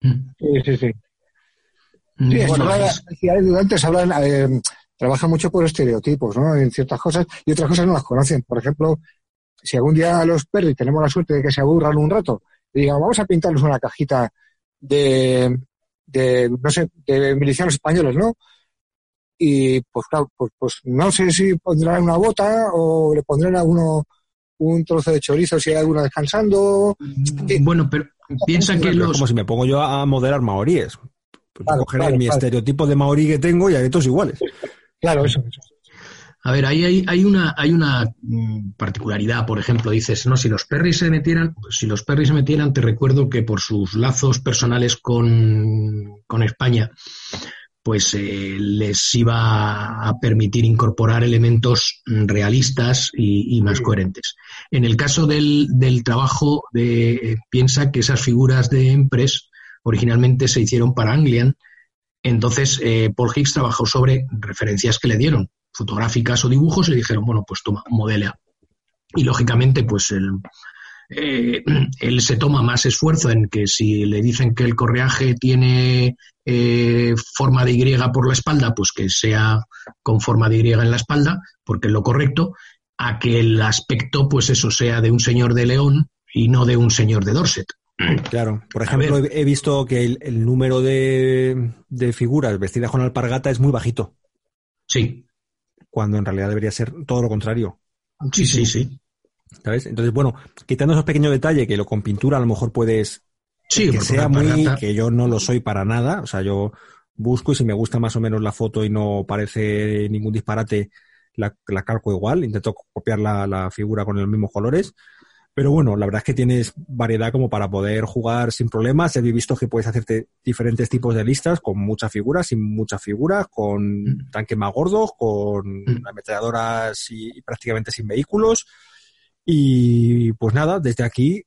Sí, sí, sí. Sí, antes hablan, eh, trabajan mucho por estereotipos, ¿no? En ciertas cosas y otras cosas no las conocen. Por ejemplo, si algún día los perros tenemos la suerte de que se aburran un rato y digan, vamos a pintarles una cajita de, de, no sé, de milicianos españoles, ¿no? Y pues claro, pues, pues no sé si pondrán una bota o le pondrán a uno un trozo de chorizo si hay alguno descansando. Bueno, pero piensa que los... Como si me pongo yo a modelar maoríes. Pues mi estereotipo de maorí que tengo y hay todos iguales. Claro, eso, A ver, ahí hay, hay, una, hay una mm, particularidad, por ejemplo, dices, no, si los perris se metieran, si los perris se metieran, te recuerdo que por sus lazos personales con, con España, pues eh, les iba a permitir incorporar elementos realistas y, más coherentes. En el caso del, del trabajo, de, piensa que esas figuras de Empress originalmente se hicieron para Anglian, entonces eh, Paul Higgs trabajó sobre referencias que le dieron, fotográficas o dibujos, y le dijeron, bueno, pues toma, modela. Y lógicamente, pues eh, él se toma más esfuerzo en que si le dicen que el correaje tiene eh, forma de Y por la espalda, pues que sea con forma de Y en la espalda, porque es lo correcto, a que el aspecto, pues eso sea de un señor de León y no de un señor de Dorset. Claro, por ejemplo, he visto que el, número de, figuras vestidas con alpargata es muy bajito. Sí. Cuando en realidad debería ser todo lo contrario. Sí, sí, sí. ¿Sabes? Entonces, bueno, quitando esos pequeños detalles que lo con pintura a lo mejor puedes. Sí, que sea muy. que yo no lo soy para nada. O sea, yo busco y si me gusta más o menos la foto y no parece ningún disparate, la, la calco igual. Intento copiar la, la figura con los mismos colores pero bueno, la verdad es que tienes variedad como para poder jugar sin problemas. He visto que puedes hacerte diferentes tipos de listas con muchas figuras, sin muchas figuras, con mm. tanques más gordos, con mm. ametralladoras y, prácticamente sin vehículos. Y pues nada, desde aquí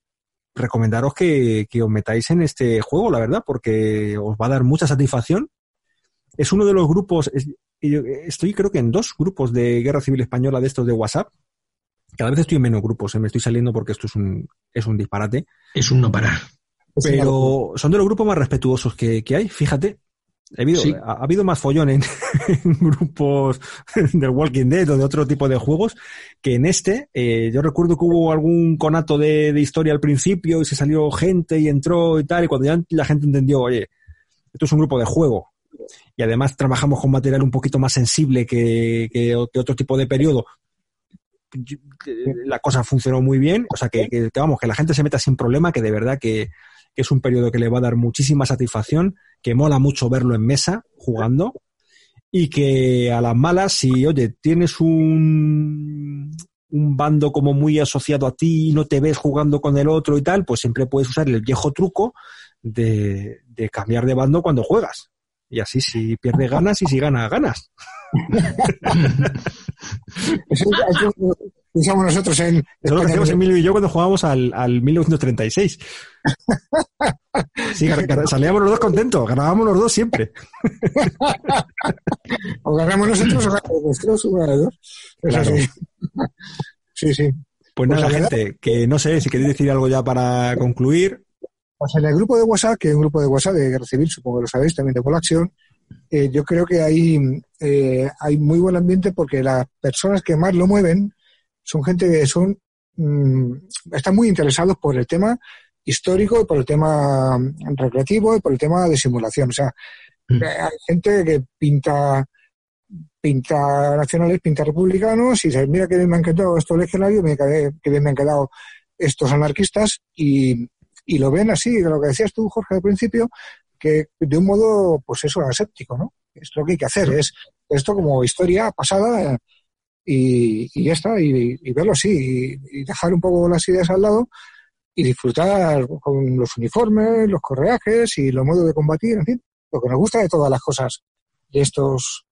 recomendaros que, que, os metáis en este juego, la verdad, porque os va a dar mucha satisfacción. Es uno de los grupos, estoy creo que en dos grupos de Guerra Civil Española de estos de WhatsApp, cada vez estoy en menos grupos, ¿eh? me estoy saliendo porque esto es un, es un disparate. Es un no parar. Pero son de los grupos más respetuosos que, hay, fíjate. Ha habido, ha, habido más follón en, grupos del Walking Dead o de otro tipo de juegos que en este. Eh, yo recuerdo que hubo algún conato de, historia al principio y se salió gente y entró y tal. Y cuando ya la gente entendió, oye, esto es un grupo de juego y además trabajamos con material un poquito más sensible que, que otro tipo de periodo, la cosa funcionó muy bien, o sea, que, vamos, que la gente se meta sin problema, que de verdad que, es un periodo que le va a dar muchísima satisfacción, que mola mucho verlo en mesa jugando y que a las malas, si, oye, tienes un, un bando como muy asociado a ti y no te ves jugando con el otro y tal, pues siempre puedes usar el viejo truco de, de cambiar de bando cuando juegas. Y así si pierdes ganas y si ganas, ganas. Pensamos nosotros en. Eso lo que hacíamos Emilio y yo cuando jugábamos al, al 1936. Sí, salíamos los dos contentos, ganábamos los dos siempre. o ganamos nosotros o ganamos nosotros, una de dos. Sí, sí. Pues, pues nada, gente, que no sé si queréis decir algo ya para concluir. Pues en el grupo de WhatsApp, que es un grupo de WhatsApp de Civil, supongo que lo sabéis, también de Colación, eh, yo creo que hay, eh, hay muy buen ambiente porque las personas que más lo mueven son gente que son mm, están muy interesados por el tema histórico, por el tema recreativo y por el tema de simulación. O sea, mm. eh, hay gente que pinta pinta nacionales, pinta republicanos y dice, mira que bien me han quedado estos legionarios, mira que bien me han quedado estos anarquistas y, y lo ven así, lo que decías tú, Jorge, al principio, que de un modo, pues eso, aséptico, ¿no? Es lo que hay que hacer, es esto como historia pasada y, y ya está, y, verlo así, y, dejar un poco las ideas al lado y disfrutar con los uniformes, los correajes y los modos de combatir, en fin, lo que nos gusta de todas las cosas de estos,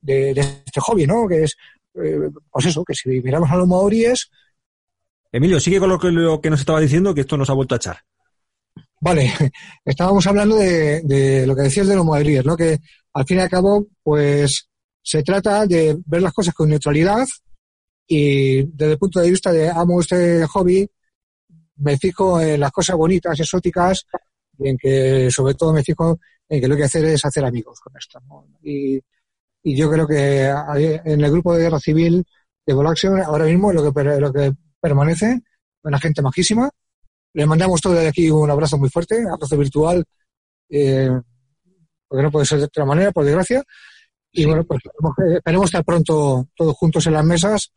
de, este hobby, ¿no? Que es, eh, pues eso, que si miramos a los maoríes... Emilio, sigue con lo que, lo que nos estaba diciendo, que esto nos ha vuelto a echar. Vale, estábamos hablando de, lo que decías de los madriles, ¿no? Que al fin y al cabo, pues se trata de ver las cosas con neutralidad y desde el punto de vista de amo este hobby, me fijo en las cosas bonitas, exóticas, y en que sobre todo me fijo en que lo que hay que hacer es hacer amigos con esto. Y, yo creo que en el grupo de guerra civil de Volaxion ahora mismo lo que, lo que permanece, una gente majísima. Le mandamos todo de aquí un abrazo muy fuerte, abrazo virtual, eh, porque no puede ser de otra manera, por desgracia. Y bueno, pues esperemos estar pronto todos juntos en las mesas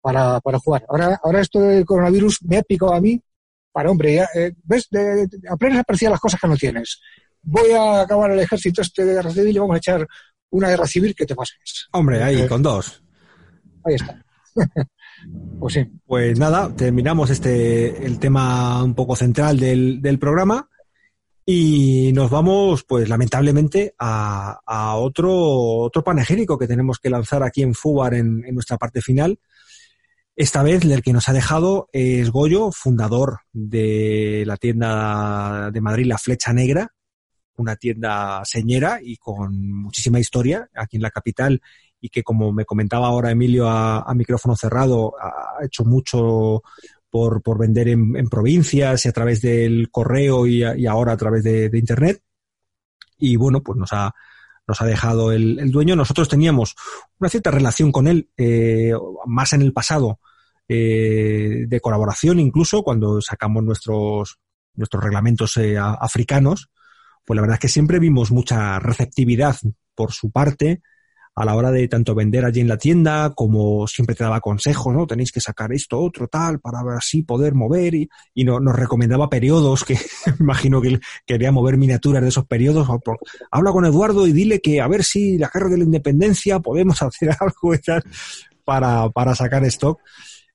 para, para jugar. Ahora, ahora esto del coronavirus me ha picado a mí para, hombre, ya, eh, ves, de, de, aprendes a apreciar las cosas que no tienes. Voy a acabar el ejército este de guerra civil y vamos a echar una guerra civil que te pases. Hombre, ahí, eh, con dos. Ahí está. pues sí. Pues nada, terminamos este, el tema un poco central del, del programa. Y nos vamos, pues lamentablemente, a, a, otro, otro panegírico que tenemos que lanzar aquí en Fubar en, en, nuestra parte final. Esta vez el que nos ha dejado es Goyo, fundador de la tienda de Madrid La Flecha Negra, una tienda señera y con muchísima historia aquí en la capital y que como me comentaba ahora Emilio a, micrófono cerrado, ha hecho mucho por, por vender en, en, provincias y a través del correo y, ahora a través de, Internet. Y bueno, pues nos ha, nos ha dejado el, el, dueño. Nosotros teníamos una cierta relación con él, eh, más en el pasado, eh, de colaboración incluso, cuando sacamos nuestros, nuestros reglamentos eh, africanos. Pues la verdad es que siempre vimos mucha receptividad por su parte a la hora de tanto vender allí en la tienda como siempre te daba consejos, ¿no? Tenéis que sacar esto, otro, tal, para así poder mover y, y no, nos recomendaba periodos que imagino que quería mover miniaturas de esos periodos. Habla con Eduardo y dile que a ver si la guerra de la independencia podemos hacer algo para, para sacar stock.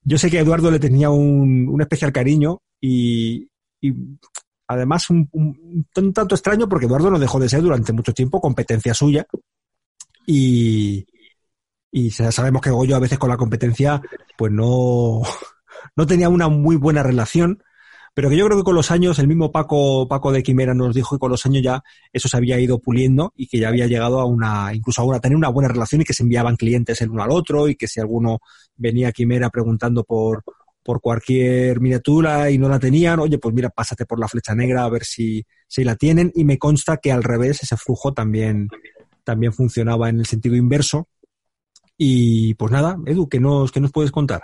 Yo sé que a Eduardo le tenía un, un especial cariño y, y además un, tanto extraño porque Eduardo no dejó de ser durante mucho tiempo competencia suya y, y sabemos que Goyo a veces con la competencia pues no, no tenía una muy buena relación, pero que yo creo que con los años, el mismo Paco, Paco de Quimera nos dijo que con los años ya eso se había ido puliendo y que ya había llegado a una, incluso ahora tener una buena relación y que se enviaban clientes el uno al otro y que si alguno venía a Quimera preguntando por, por cualquier miniatura y no la tenían, oye, pues mira, pásate por la flecha negra a ver si, si la tienen. Y me consta que al revés ese flujo también, también funcionaba en el sentido inverso. Y pues nada, Edu, ¿qué nos, qué nos puedes contar?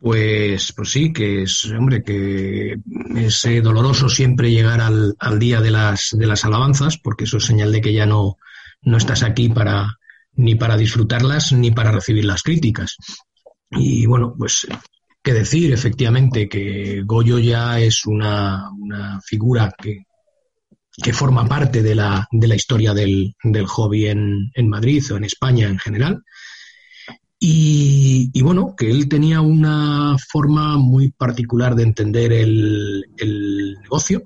Pues, pues sí, que es, hombre, que es eh, doloroso siempre llegar al, al, día de las, de las alabanzas, porque eso es señal de que ya no, no estás aquí para, ni para disfrutarlas, ni para recibir las críticas. Y bueno, pues, qué decir, efectivamente, que Goyo ya es una, una figura que, que forma parte de la, de la historia del, del hobby en, en, Madrid o en España en general. Y, y, bueno, que él tenía una forma muy particular de entender el, el negocio,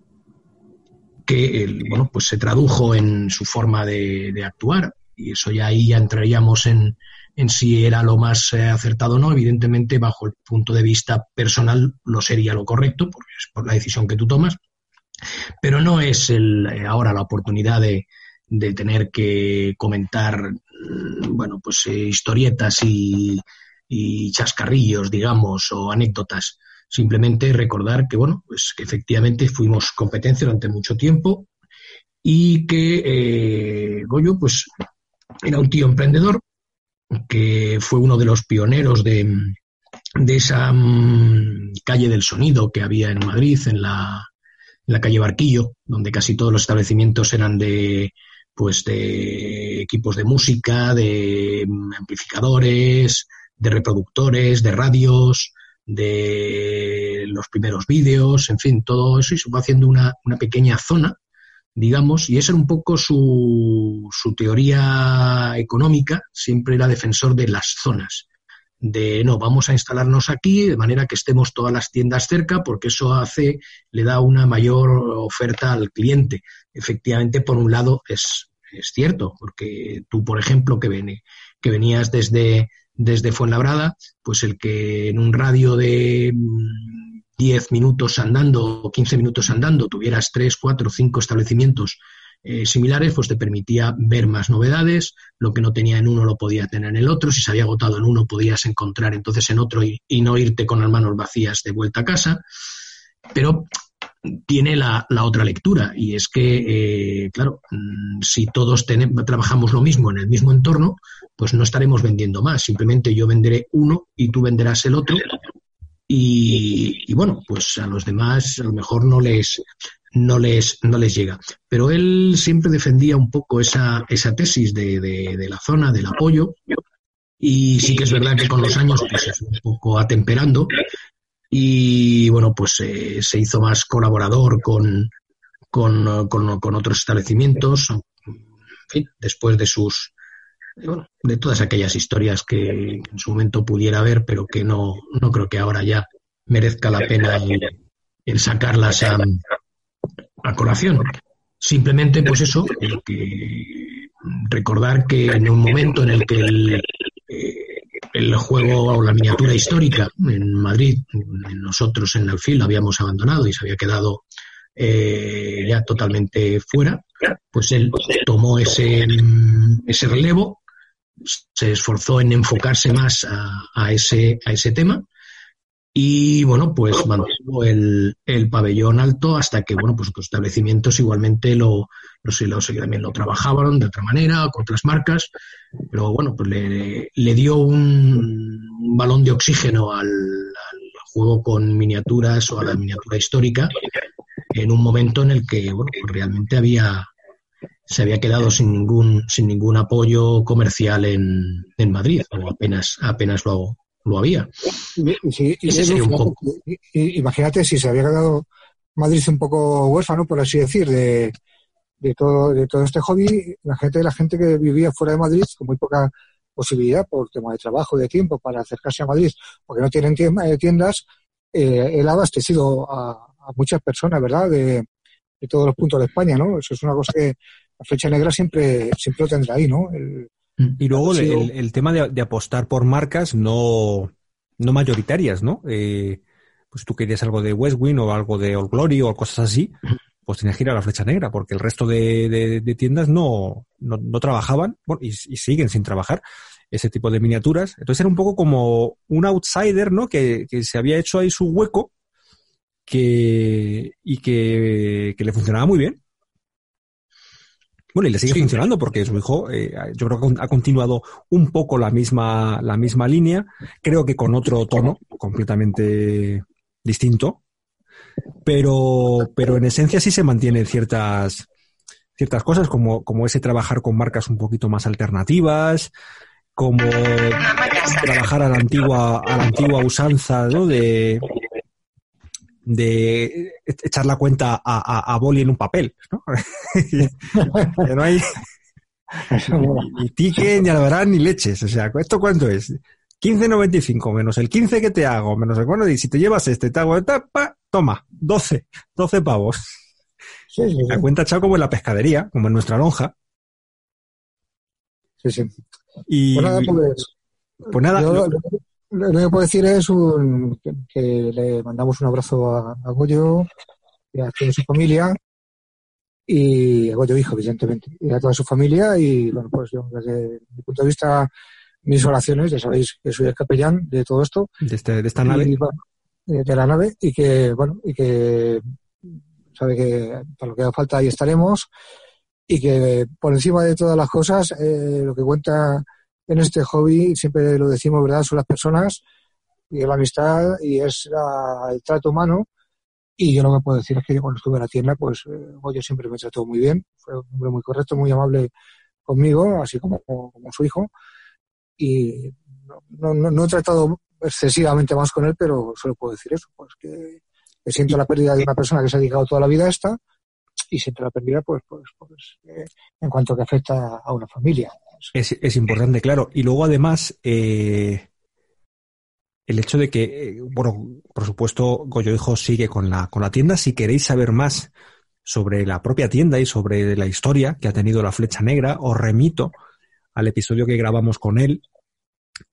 que el, bueno, pues se tradujo en su forma de, de, actuar, y eso ya ahí ya entraríamos en, en si era lo más eh, acertado o no. Evidentemente, bajo el punto de vista personal, lo sería lo correcto, porque es por la decisión que tú tomas pero no es el, eh, ahora la oportunidad de, de, tener que comentar, mm, bueno, pues eh, historietas y, chascarrillos, digamos, o anécdotas. Simplemente recordar que, bueno, pues que efectivamente fuimos competencia durante mucho tiempo y que eh, Goyo, pues, era un tío emprendedor que fue uno de los pioneros de, de esa mmm, calle del sonido que había en Madrid, en la, la calle Barquillo, donde casi todos los establecimientos eran de pues de equipos de música, de amplificadores, de reproductores, de radios, de los primeros vídeos, en fin, todo eso y se fue haciendo una, una pequeña zona, digamos, y esa era un poco su, su teoría económica, siempre era defensor de las zonas de no, vamos a instalarnos aquí de manera que estemos todas las tiendas cerca porque eso hace, le da una mayor oferta al cliente. Efectivamente, por un lado es, es cierto, porque tú, por ejemplo, que, ven, que venías desde, desde Fuenlabrada, pues el que en un radio de 10 minutos andando o 15 minutos andando tuvieras 3, 4, 5 establecimientos eh, similares, pues te permitía ver más novedades, lo que no tenía en uno lo podía tener en el otro, si se había agotado en uno podías encontrar entonces en otro y, no irte con las manos vacías de vuelta a casa. Pero tiene la, otra lectura y es que, eh, claro, mm, si todos trabajamos lo mismo en el mismo entorno, pues no estaremos vendiendo más. Simplemente yo venderé uno y tú venderás el otro. Y, bueno, pues a los demás a lo mejor no les, no les, no les llega. Pero él siempre defendía un poco esa, esa tesis de, de, la zona, del apoyo, y sí que es verdad que con los años pues, se fue un poco atemperando, y bueno, pues eh, se hizo más colaborador con, con, con, otros establecimientos, en fin, después de sus de todas aquellas historias que en su momento pudiera haber, pero que no, no creo que ahora ya merezca la pena el sacarlas a, a colación. Simplemente, pues eso, que recordar que en un momento en el que el, eh, el juego o la miniatura histórica en Madrid, nosotros en Alfil lo habíamos abandonado y se había quedado eh, ya totalmente fuera, pues él tomó ese, ese relevo, se esforzó en enfocarse más a, a, ese, a ese tema y bueno, pues mantuvo el, el, pabellón alto hasta que, bueno, pues los establecimientos igualmente lo, lo, también lo trabajaban de otra manera, con otras marcas, pero bueno, pues le, le dio un, balón de oxígeno al, al, juego con miniaturas o a la miniatura histórica en un momento en el que, bueno, pues realmente había, se había quedado sin ningún, sin ningún apoyo comercial en, en Madrid, o apenas, apenas lo, lo había. imagínate si se había quedado Madrid un poco huérfano, por así decir, de, de, todo, de todo este hobby, la gente, la gente que vivía fuera de Madrid, con muy poca posibilidad por tema de trabajo, de tiempo, para acercarse a Madrid, porque no tienen eh, tiendas, eh, él ha abastecido a, muchas personas, ¿verdad?, de, de, todos los puntos de España, ¿no? Eso es una cosa que la flecha negra siempre, siempre lo tendrá ahí, ¿no? El, y luego el, tema de, apostar por marcas no, no mayoritarias, ¿no? Eh, pues tú querías algo de Westwing o algo de All Glory o cosas así, pues tenías que ir a la flecha negra, porque el resto de, tiendas no, no, trabajaban, bueno, y, siguen sin trabajar ese tipo de miniaturas. Entonces era un poco como un outsider, ¿no? Que, que se había hecho ahí su hueco que, y que, que le funcionaba muy bien. Bueno, y le sigue funcionando porque su hijo, eh, yo creo que ha continuado un poco la misma, la misma línea, creo que con otro tono completamente distinto, pero, pero en esencia sí se mantienen ciertas, ciertas cosas, como, como ese trabajar con marcas un poquito más alternativas, como trabajar a la antigua, a la antigua usanza, ¿no? De, de echar la cuenta a, a, Boli en un papel, ¿no? que no hay ni ticket, ni albarán, ni leches. O sea, ¿esto cuánto es? 15.95 menos el 15 que te hago, menos el bueno, y si te llevas este, te hago etapa, toma, 12, 12 pavos. la cuenta echado como en la pescadería, como en nuestra lonja. Sí, sí. Y, pues nada, pues, pues nada lo que puedo decir es que, le mandamos un abrazo a, Goyo y a toda su familia y a Goyo hijo, evidentemente, y a toda su familia y bueno, pues yo desde mi punto de vista mis oraciones, ya sabéis que soy el capellán de todo esto. De, este, de esta nave. de la nave y que, bueno, y que sabe que para lo que haga falta ahí estaremos y que por encima de todas las cosas eh, lo que cuenta en este hobby, siempre lo decimos, ¿verdad? Son las personas y la amistad y es el trato humano. Y yo lo que puedo decir es que cuando estuve en la tienda, pues eh, siempre me trató muy bien. Fue un hombre muy correcto, muy amable conmigo, así como, como, su hijo. Y no, no, no, he tratado excesivamente más con él, pero solo puedo decir eso, pues que, siento la pérdida de una persona que se ha dedicado toda la vida a esta y siento la pérdida, pues, pues, pues eh, en cuanto que afecta a una familia. Es, es importante, claro. Y luego además, eh, el hecho de que, eh, bueno, por supuesto, Goyo Hijo sigue con la, con la tienda. Si queréis saber más sobre la propia tienda y sobre la historia que ha tenido la flecha negra, os remito al episodio que grabamos con él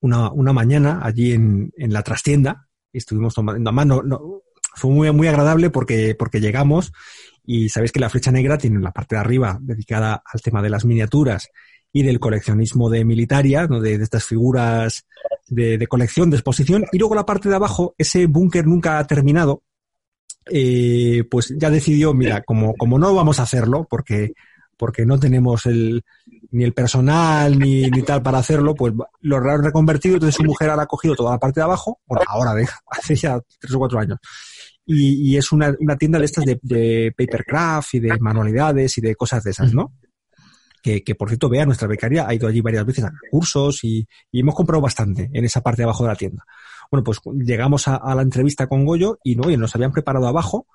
una, una mañana allí en, en la trastienda. Estuvimos tomando, además no, fue muy, muy agradable porque, porque llegamos y sabéis que la flecha negra tiene la parte de arriba dedicada al tema de las miniaturas y del coleccionismo de militaria, ¿no? de, estas figuras de, colección, de exposición, y luego la parte de abajo, ese búnker nunca ha terminado, eh, pues ya decidió, mira, como, como no vamos a hacerlo, porque, porque no tenemos el, ni el personal ni, ni tal para hacerlo, pues lo han reconvertido, entonces su mujer ahora ha cogido toda la parte de abajo, bueno, ahora de, hace ya tres o cuatro años, y, y es una, una, tienda de estas de, de papercraft y de manualidades y de cosas de esas, ¿no? Que, que, por cierto, vea, nuestra becaria ha ido allí varias veces a cursos y, y, hemos comprado bastante en esa parte de abajo de la tienda. Bueno, pues llegamos a, a la entrevista con Goyo y no, y nos habían preparado abajo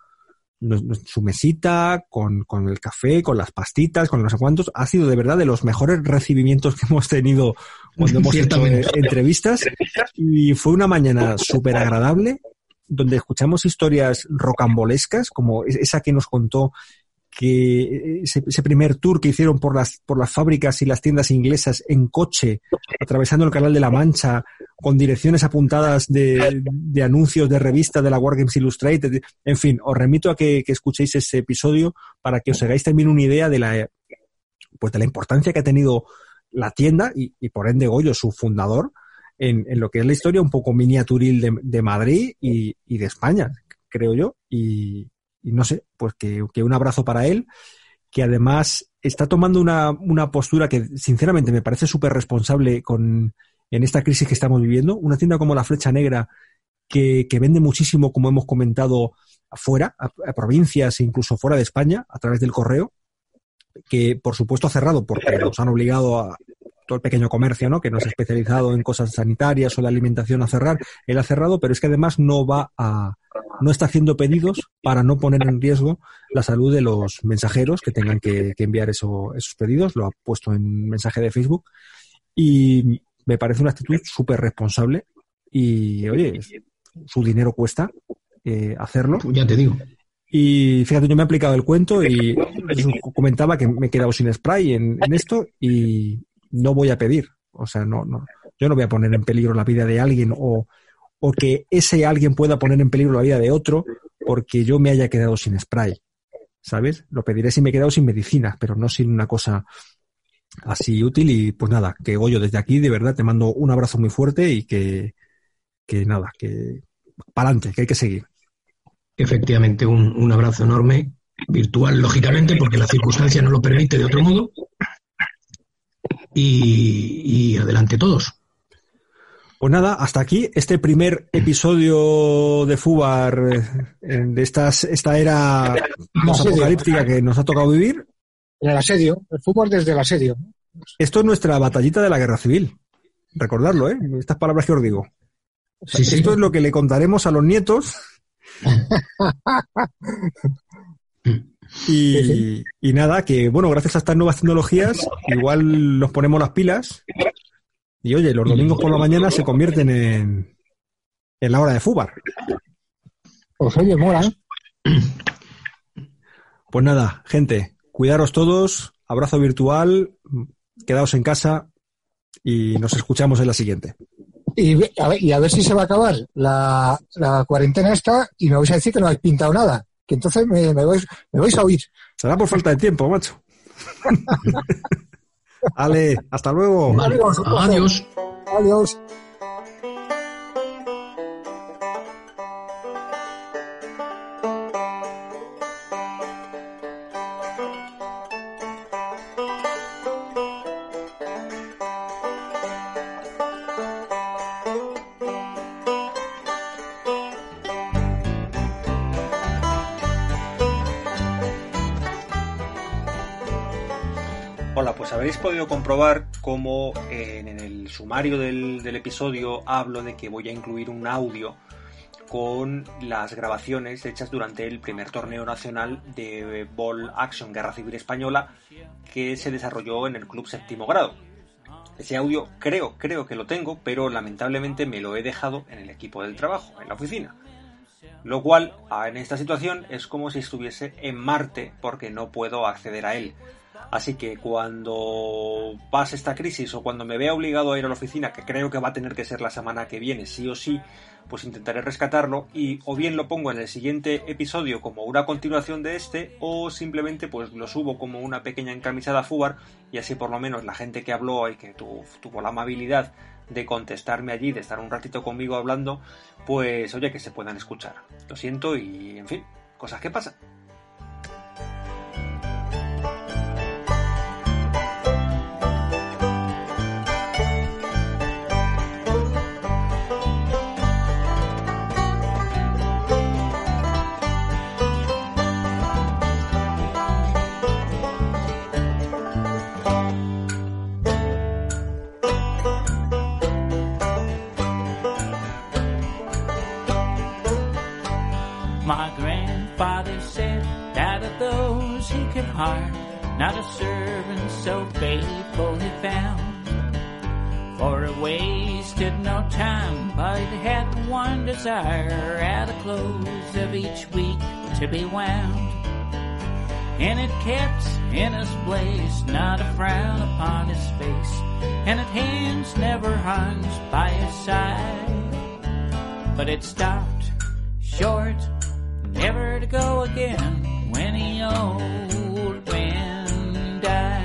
su mesita, con, con, el café, con las pastitas, con no sé cuántos, ha sido de verdad de los mejores recibimientos que hemos tenido cuando hemos hecho entrevistas. Y fue una mañana súper agradable, donde escuchamos historias rocambolescas, como esa que nos contó que ese, ese, primer tour que hicieron por las, por las fábricas y las tiendas inglesas en coche, atravesando el Canal de la Mancha, con direcciones apuntadas de, de anuncios de revistas de la Wargames Illustrated. En fin, os remito a que, que, escuchéis ese episodio para que os hagáis también una idea de la, pues de la importancia que ha tenido la tienda y, y por ende Goyo, su fundador, en, en, lo que es la historia un poco miniaturil de, de Madrid y, y de España, creo yo. Y, y no sé, pues que, un abrazo para él, que además está tomando una, una postura que sinceramente me parece súper responsable con, en esta crisis que estamos viviendo. Una tienda como la Flecha Negra, que, que vende muchísimo, como hemos comentado, afuera, a, a provincias e incluso fuera de España, a través del correo, que por supuesto ha cerrado porque nos han obligado a, todo el pequeño comercio, ¿no? Que no es especializado en cosas sanitarias o de alimentación a cerrar, él ha cerrado, pero es que además no va a, no está haciendo pedidos para no poner en riesgo la salud de los mensajeros que tengan que, que enviar eso, esos pedidos, lo ha puesto en mensaje de Facebook y me parece una actitud súper responsable y, oye, su dinero cuesta eh, hacerlo. Ya te digo. Y fíjate, yo me he aplicado el cuento y comentaba que me he quedado sin spray en, en esto y, no voy a pedir. O sea, no, no, yo no voy a poner en peligro la vida de alguien o, o que ese alguien pueda poner en peligro la vida de otro porque yo me haya quedado sin spray. ¿Sabes? Lo pediré si me he quedado sin medicina, pero no sin una cosa así útil. Y pues nada, que Goyo, desde aquí de verdad te mando un abrazo muy fuerte y que, que nada, que para adelante, que hay que seguir. Efectivamente, un, un abrazo enorme, virtual, lógicamente, porque la circunstancia no lo permite de otro modo y, y adelante todos. Pues nada, hasta aquí este primer episodio de Fubar, eh, de estas, esta era apocalíptica que nos ha tocado vivir. En el asedio, el Fubar desde el asedio. Esto es nuestra batallita de la guerra civil. Recordarlo, ¿eh? Estas palabras que os digo. Sí, sí. Esto es lo que le contaremos a los nietos. Y, y, nada, que bueno, gracias a estas nuevas tecnologías, igual nos ponemos las pilas. Y oye, los domingos por la mañana se convierten en, en la hora de fubar. Pues oye, mola. Pues nada, gente, cuidaros todos, abrazo virtual, quedaos en casa y nos escuchamos en la siguiente. Y a ver, y a ver si se va a acabar la, la cuarentena esta y me vais a decir que no habéis pintado nada que entonces me, me, vais, me vais a oír. Será por falta de tiempo, macho. Ale, hasta luego. Adiós. Adiós. Adiós. habréis podido comprobar cómo en el sumario del, del, episodio hablo de que voy a incluir un audio con las grabaciones hechas durante el primer torneo nacional de Ball Action Guerra Civil Española que se desarrolló en el Club Séptimo Grado. Ese audio creo, creo que lo tengo, pero lamentablemente me lo he dejado en el equipo del trabajo, en la oficina. Lo cual, en esta situación, es como si estuviese en Marte porque no puedo acceder a él. Así que cuando pase esta crisis o cuando me vea obligado a ir a la oficina, que creo que va a tener que ser la semana que viene, sí o sí, pues intentaré rescatarlo y o bien lo pongo en el siguiente episodio como una continuación de este o simplemente pues lo subo como una pequeña encamisada fubar y así por lo menos la gente que habló y que tuvo la amabilidad de contestarme allí, de estar un ratito conmigo hablando, pues oye que se puedan escuchar. Lo siento y en fin, cosas que pasan. Not a servant so faithful he found. For it wasted no time, but he had one desire at the close of each week to be wound. And it kept in his place, not a frown upon his face, and it hands never hung by his side. But it stopped short, never to go again when he owned wind. I